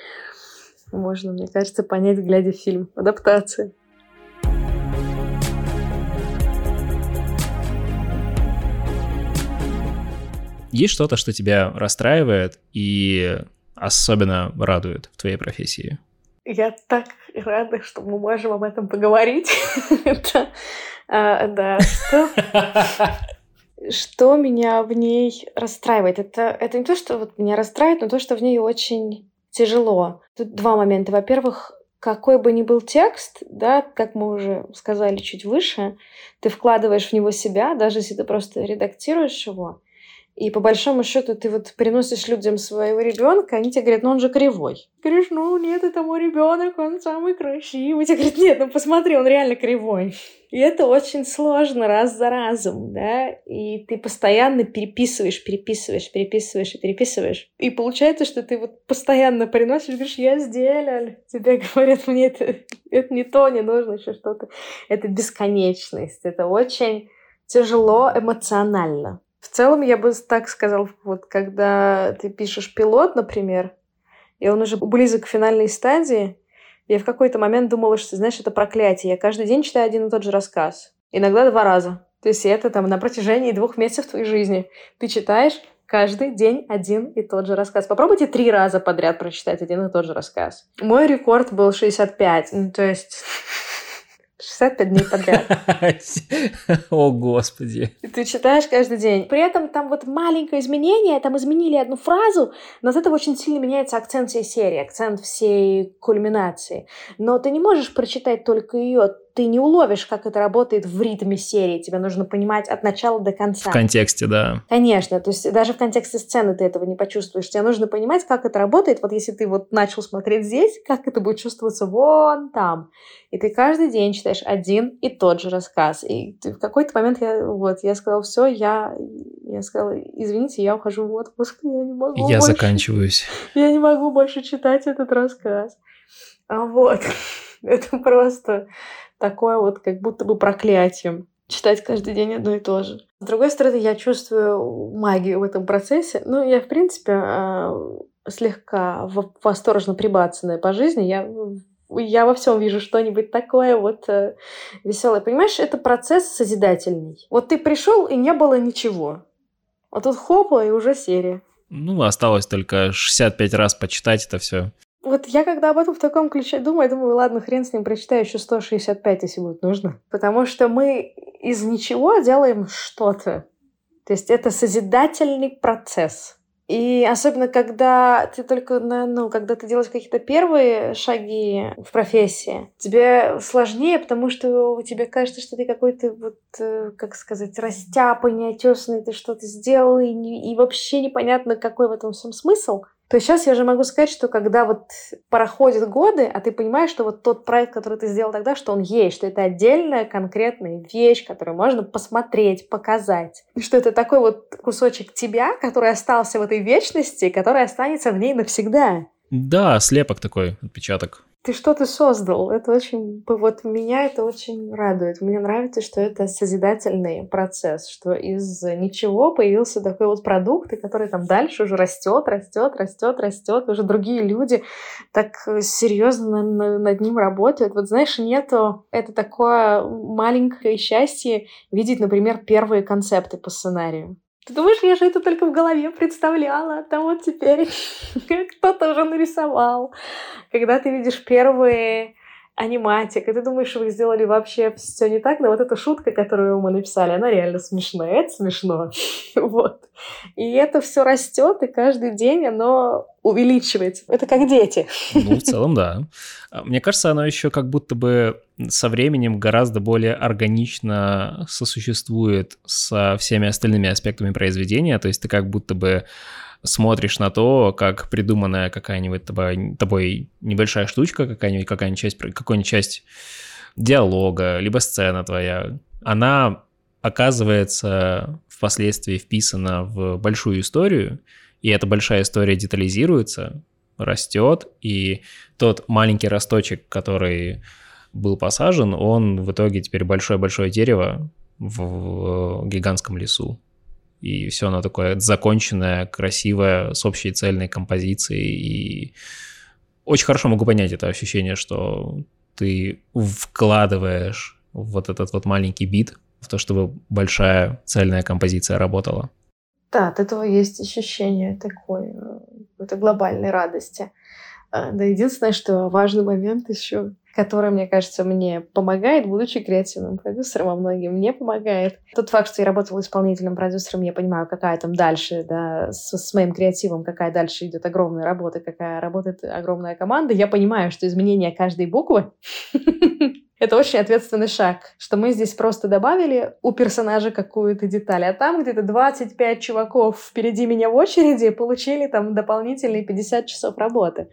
Можно, мне кажется, понять, глядя фильм. Адаптация. Есть что-то, что тебя расстраивает и особенно радует в твоей профессии? Я так рада, что мы можем об этом поговорить. А, да. Что меня в ней расстраивает? Это, это не то, что вот меня расстраивает, но то, что в ней очень тяжело. Тут два момента. Во-первых, какой бы ни был текст, да, как мы уже сказали чуть выше, ты вкладываешь в него себя, даже если ты просто редактируешь его, и по большому счету ты вот приносишь людям своего ребенка, они тебе говорят, ну он же кривой. Ты говоришь, ну нет, это мой ребенок, он самый красивый. Тебе говорят, нет, ну посмотри, он реально кривой. И это очень сложно раз за разом, да, и ты постоянно переписываешь, переписываешь, переписываешь и переписываешь. И получается, что ты вот постоянно приносишь, говоришь, я сделал. Тебе говорят, мне это, это не то, не нужно еще что-то. Это бесконечность, это очень тяжело эмоционально. В целом, я бы так сказал, вот когда ты пишешь пилот, например, и он уже близок к финальной стадии, я в какой-то момент думала, что, знаешь, это проклятие. Я каждый день читаю один и тот же рассказ. Иногда два раза. То есть это там на протяжении двух месяцев твоей жизни. Ты читаешь каждый день один и тот же рассказ. Попробуйте три раза подряд прочитать один и тот же рассказ. Мой рекорд был 65. Ну, то есть 65 дней подряд. О, Господи. И ты читаешь каждый день. При этом там вот маленькое изменение, там изменили одну фразу, но от этого очень сильно меняется акцент всей серии, акцент всей кульминации. Но ты не можешь прочитать только ее, ты не уловишь, как это работает в ритме серии. Тебе нужно понимать от начала до конца. В контексте, да. Конечно, то есть даже в контексте сцены ты этого не почувствуешь. Тебе нужно понимать, как это работает. Вот если ты вот начал смотреть здесь, как это будет чувствоваться вон там. И ты каждый день читаешь один и тот же рассказ. И в какой-то момент я, вот, я сказала, все, я, я сказала, извините, я ухожу в отпуск, я не могу Я больше, заканчиваюсь. Я не могу больше читать этот рассказ. А вот, это просто такое вот как будто бы проклятием. Читать каждый день одно и то же. С другой стороны, я чувствую магию в этом процессе. Ну, я, в принципе, а, слегка восторженно прибацанная по жизни. Я я во всем вижу что-нибудь такое вот э, веселое. Понимаешь, это процесс созидательный. Вот ты пришел, и не было ничего. А тут хопа, и уже серия. Ну, осталось только 65 раз почитать это все. Вот я когда об этом в таком ключе думаю, я думаю, ладно, хрен с ним, прочитаю еще 165, если будет нужно. Потому что мы из ничего делаем что-то. То есть это созидательный процесс. И особенно, когда ты только, ну, когда ты делаешь какие-то первые шаги в профессии, тебе сложнее, потому что тебе кажется, что ты какой-то вот, э, как сказать, растяпый, неотесанный, ты что-то сделал, и, не, и вообще непонятно, какой в этом всем смысл. То сейчас я же могу сказать, что когда вот проходят годы, а ты понимаешь, что вот тот проект, который ты сделал тогда, что он есть, что это отдельная конкретная вещь, которую можно посмотреть, показать. Что это такой вот кусочек тебя, который остался в этой вечности, который останется в ней навсегда. Да, слепок такой, отпечаток ты что-то создал. Это очень, вот меня это очень радует. Мне нравится, что это созидательный процесс, что из ничего появился такой вот продукт, и который там дальше уже растет, растет, растет, растет. Уже другие люди так серьезно над ним работают. Вот знаешь, нету это такое маленькое счастье видеть, например, первые концепты по сценарию. Ты думаешь, я же это только в голове представляла, а вот теперь кто-то уже нарисовал. Когда ты видишь первые аниматик, и ты думаешь, вы сделали вообще все не так, но вот эта шутка, которую мы написали, она реально смешная, это смешно. вот. И это все растет, и каждый день оно увеличивается. Это как дети. ну, в целом, да. А, мне кажется, оно еще как будто бы со временем гораздо более органично сосуществует со всеми остальными аспектами произведения, то есть ты как будто бы смотришь на то, как придуманная какая-нибудь тобой, тобой небольшая штучка, какая-нибудь какая-нибудь часть, какая-нибудь часть диалога, либо сцена твоя, она оказывается впоследствии вписана в большую историю, и эта большая история детализируется, растет, и тот маленький росточек, который был посажен, он в итоге теперь большое-большое дерево в гигантском лесу и все оно такое законченное, красивое, с общей цельной композицией, и очень хорошо могу понять это ощущение, что ты вкладываешь вот этот вот маленький бит в то, чтобы большая цельная композиция работала. Да, от этого есть ощущение такой э, какой-то глобальной радости. А, да, единственное, что важный момент еще который, мне кажется, мне помогает, будучи креативным продюсером, а многим не помогает. Тот факт, что я работала исполнительным продюсером, я понимаю, какая там дальше, да, с, с моим креативом, какая дальше идет огромная работа, какая работает огромная команда. Я понимаю, что изменение каждой буквы Это очень ответственный шаг, что мы здесь просто добавили у персонажа какую-то деталь, а там где-то 25 чуваков впереди меня в очереди получили там дополнительные 50 часов работы.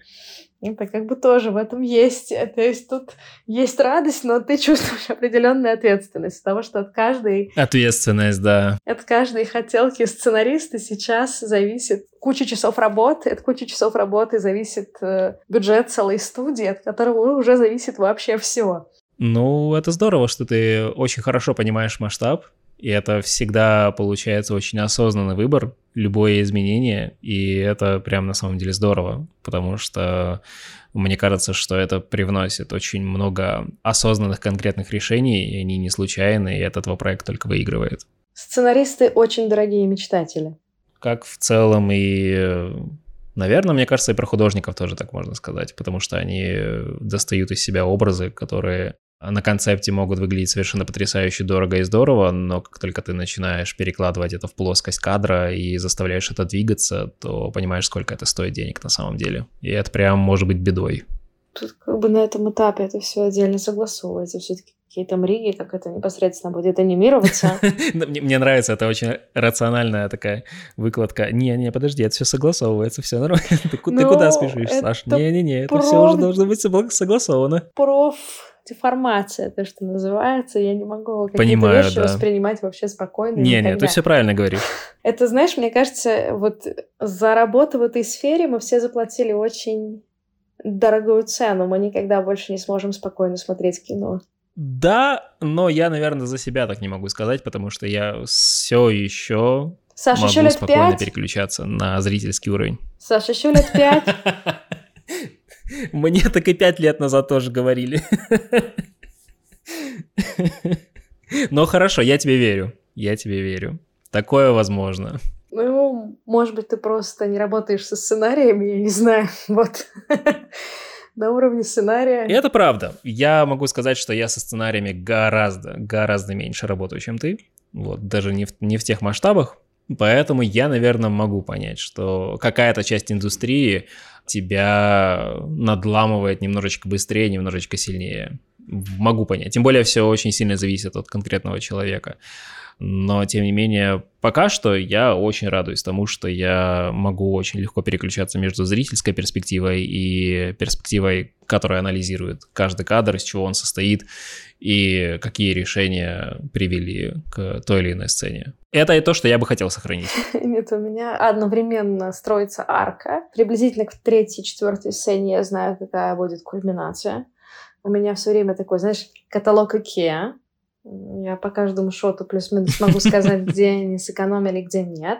Это как бы тоже в этом есть. То есть тут есть радость, но ты чувствуешь определенную ответственность того, что от каждой... Ответственность, да. От каждой хотелки сценариста сейчас зависит куча часов работы. От кучи часов работы зависит э, бюджет целой студии, от которого уже зависит вообще все. Ну, это здорово, что ты очень хорошо понимаешь масштаб, и это всегда получается очень осознанный выбор, любое изменение, и это прям на самом деле здорово, потому что мне кажется, что это привносит очень много осознанных конкретных решений, и они не случайны, и от этого проект только выигрывает. Сценаристы очень дорогие мечтатели. Как в целом и Наверное, мне кажется, и про художников тоже так можно сказать, потому что они достают из себя образы, которые на концепте могут выглядеть совершенно потрясающе дорого и здорово, но как только ты начинаешь перекладывать это в плоскость кадра и заставляешь это двигаться, то понимаешь, сколько это стоит денег на самом деле. И это прям может быть бедой. Тут как бы на этом этапе это все отдельно согласовывается. Все-таки Кейтом Риги, как это непосредственно будет анимироваться. Мне нравится, это очень рациональная такая выкладка. Не-не, подожди, это все согласовывается, все нормально. Ты куда спешишь, Саш? Не-не-не, это все уже должно быть согласовано. Проф деформация, то, что называется. Я не могу какие-то Понимаю, вещи да. воспринимать вообще спокойно. Не, не, ты все правильно говоришь. Это, знаешь, мне кажется, вот за работу в этой сфере мы все заплатили очень дорогую цену. Мы никогда больше не сможем спокойно смотреть кино. Да, но я, наверное, за себя так не могу сказать, потому что я все еще Саша, могу еще лет спокойно 5? переключаться на зрительский уровень. Саша, еще лет пять? Мне так и пять лет назад тоже говорили. Но хорошо, я тебе верю. Я тебе верю. Такое возможно. Ну, может быть, ты просто не работаешь со сценариями, я не знаю. Вот. На уровне сценария. И это правда. Я могу сказать, что я со сценариями гораздо, гораздо меньше работаю, чем ты. Вот, даже не в, не в тех масштабах. Поэтому я, наверное, могу понять, что какая-то часть индустрии тебя надламывает немножечко быстрее, немножечко сильнее. Могу понять. Тем более все очень сильно зависит от конкретного человека. Но, тем не менее, пока что я очень радуюсь тому, что я могу очень легко переключаться между зрительской перспективой и перспективой, которая анализирует каждый кадр, из чего он состоит и какие решения привели к той или иной сцене. Это и то, что я бы хотел сохранить. Нет, у меня одновременно строится арка. Приблизительно к третьей, четвертой сцене я знаю, какая будет кульминация. У меня все время такой, знаешь, каталог Икеа я по каждому шоту плюс-минус могу сказать, где они сэкономили, где нет.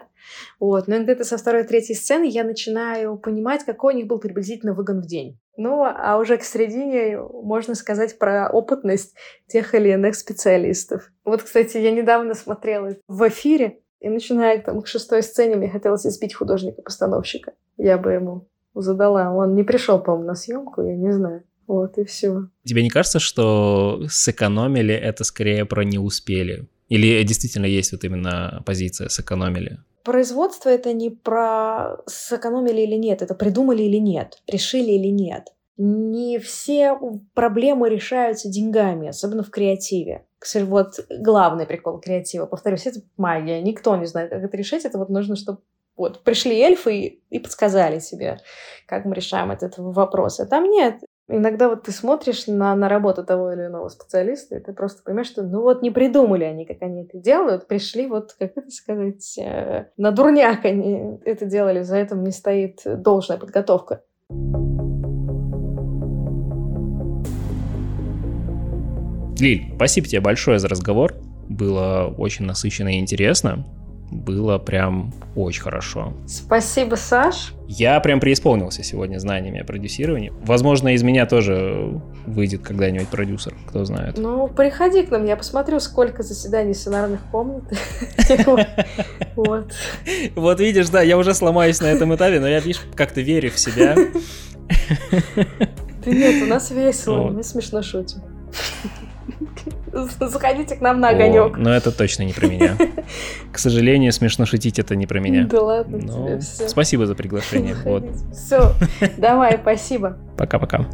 Вот. Но где-то со второй, третьей сцены я начинаю понимать, какой у них был приблизительно выгон в день. Ну, а уже к середине можно сказать про опытность тех или иных специалистов. Вот, кстати, я недавно смотрела в эфире, и начиная там, к шестой сцене мне хотелось избить художника-постановщика. Я бы ему задала. Он не пришел, по-моему, на съемку, я не знаю. Вот и все. Тебе не кажется, что сэкономили это скорее про не успели? Или действительно есть вот именно позиция сэкономили? Производство это не про сэкономили или нет, это придумали или нет, решили или нет. Не все проблемы решаются деньгами, особенно в креативе. Кстати, вот главный прикол креатива, повторюсь, это магия. Никто не знает, как это решить. Это вот нужно, чтобы вот пришли эльфы и, и подсказали себе, как мы решаем этот вопрос. А там нет. Иногда вот ты смотришь на, на работу того или иного специалиста, и ты просто понимаешь, что ну вот не придумали они, как они это делают, пришли вот, как это сказать, э, на дурняк они это делали, за этим не стоит должная подготовка. Лиль, спасибо тебе большое за разговор. Было очень насыщенно и интересно было прям очень хорошо. Спасибо, Саш. Я прям преисполнился сегодня знаниями о продюсировании. Возможно, из меня тоже выйдет когда-нибудь продюсер, кто знает. Ну, приходи к нам, я посмотрю, сколько заседаний сценарных комнат. Вот. Видишь, да, я уже сломаюсь на этом этапе, но я, видишь, как-то верю в себя. Да нет, у нас весело, мы смешно шутим. Заходите к нам на огонек. Но это точно не про меня. К сожалению, смешно шутить это не про меня. Да ладно тебе все. Спасибо за приглашение. Все, давай, спасибо. Пока-пока.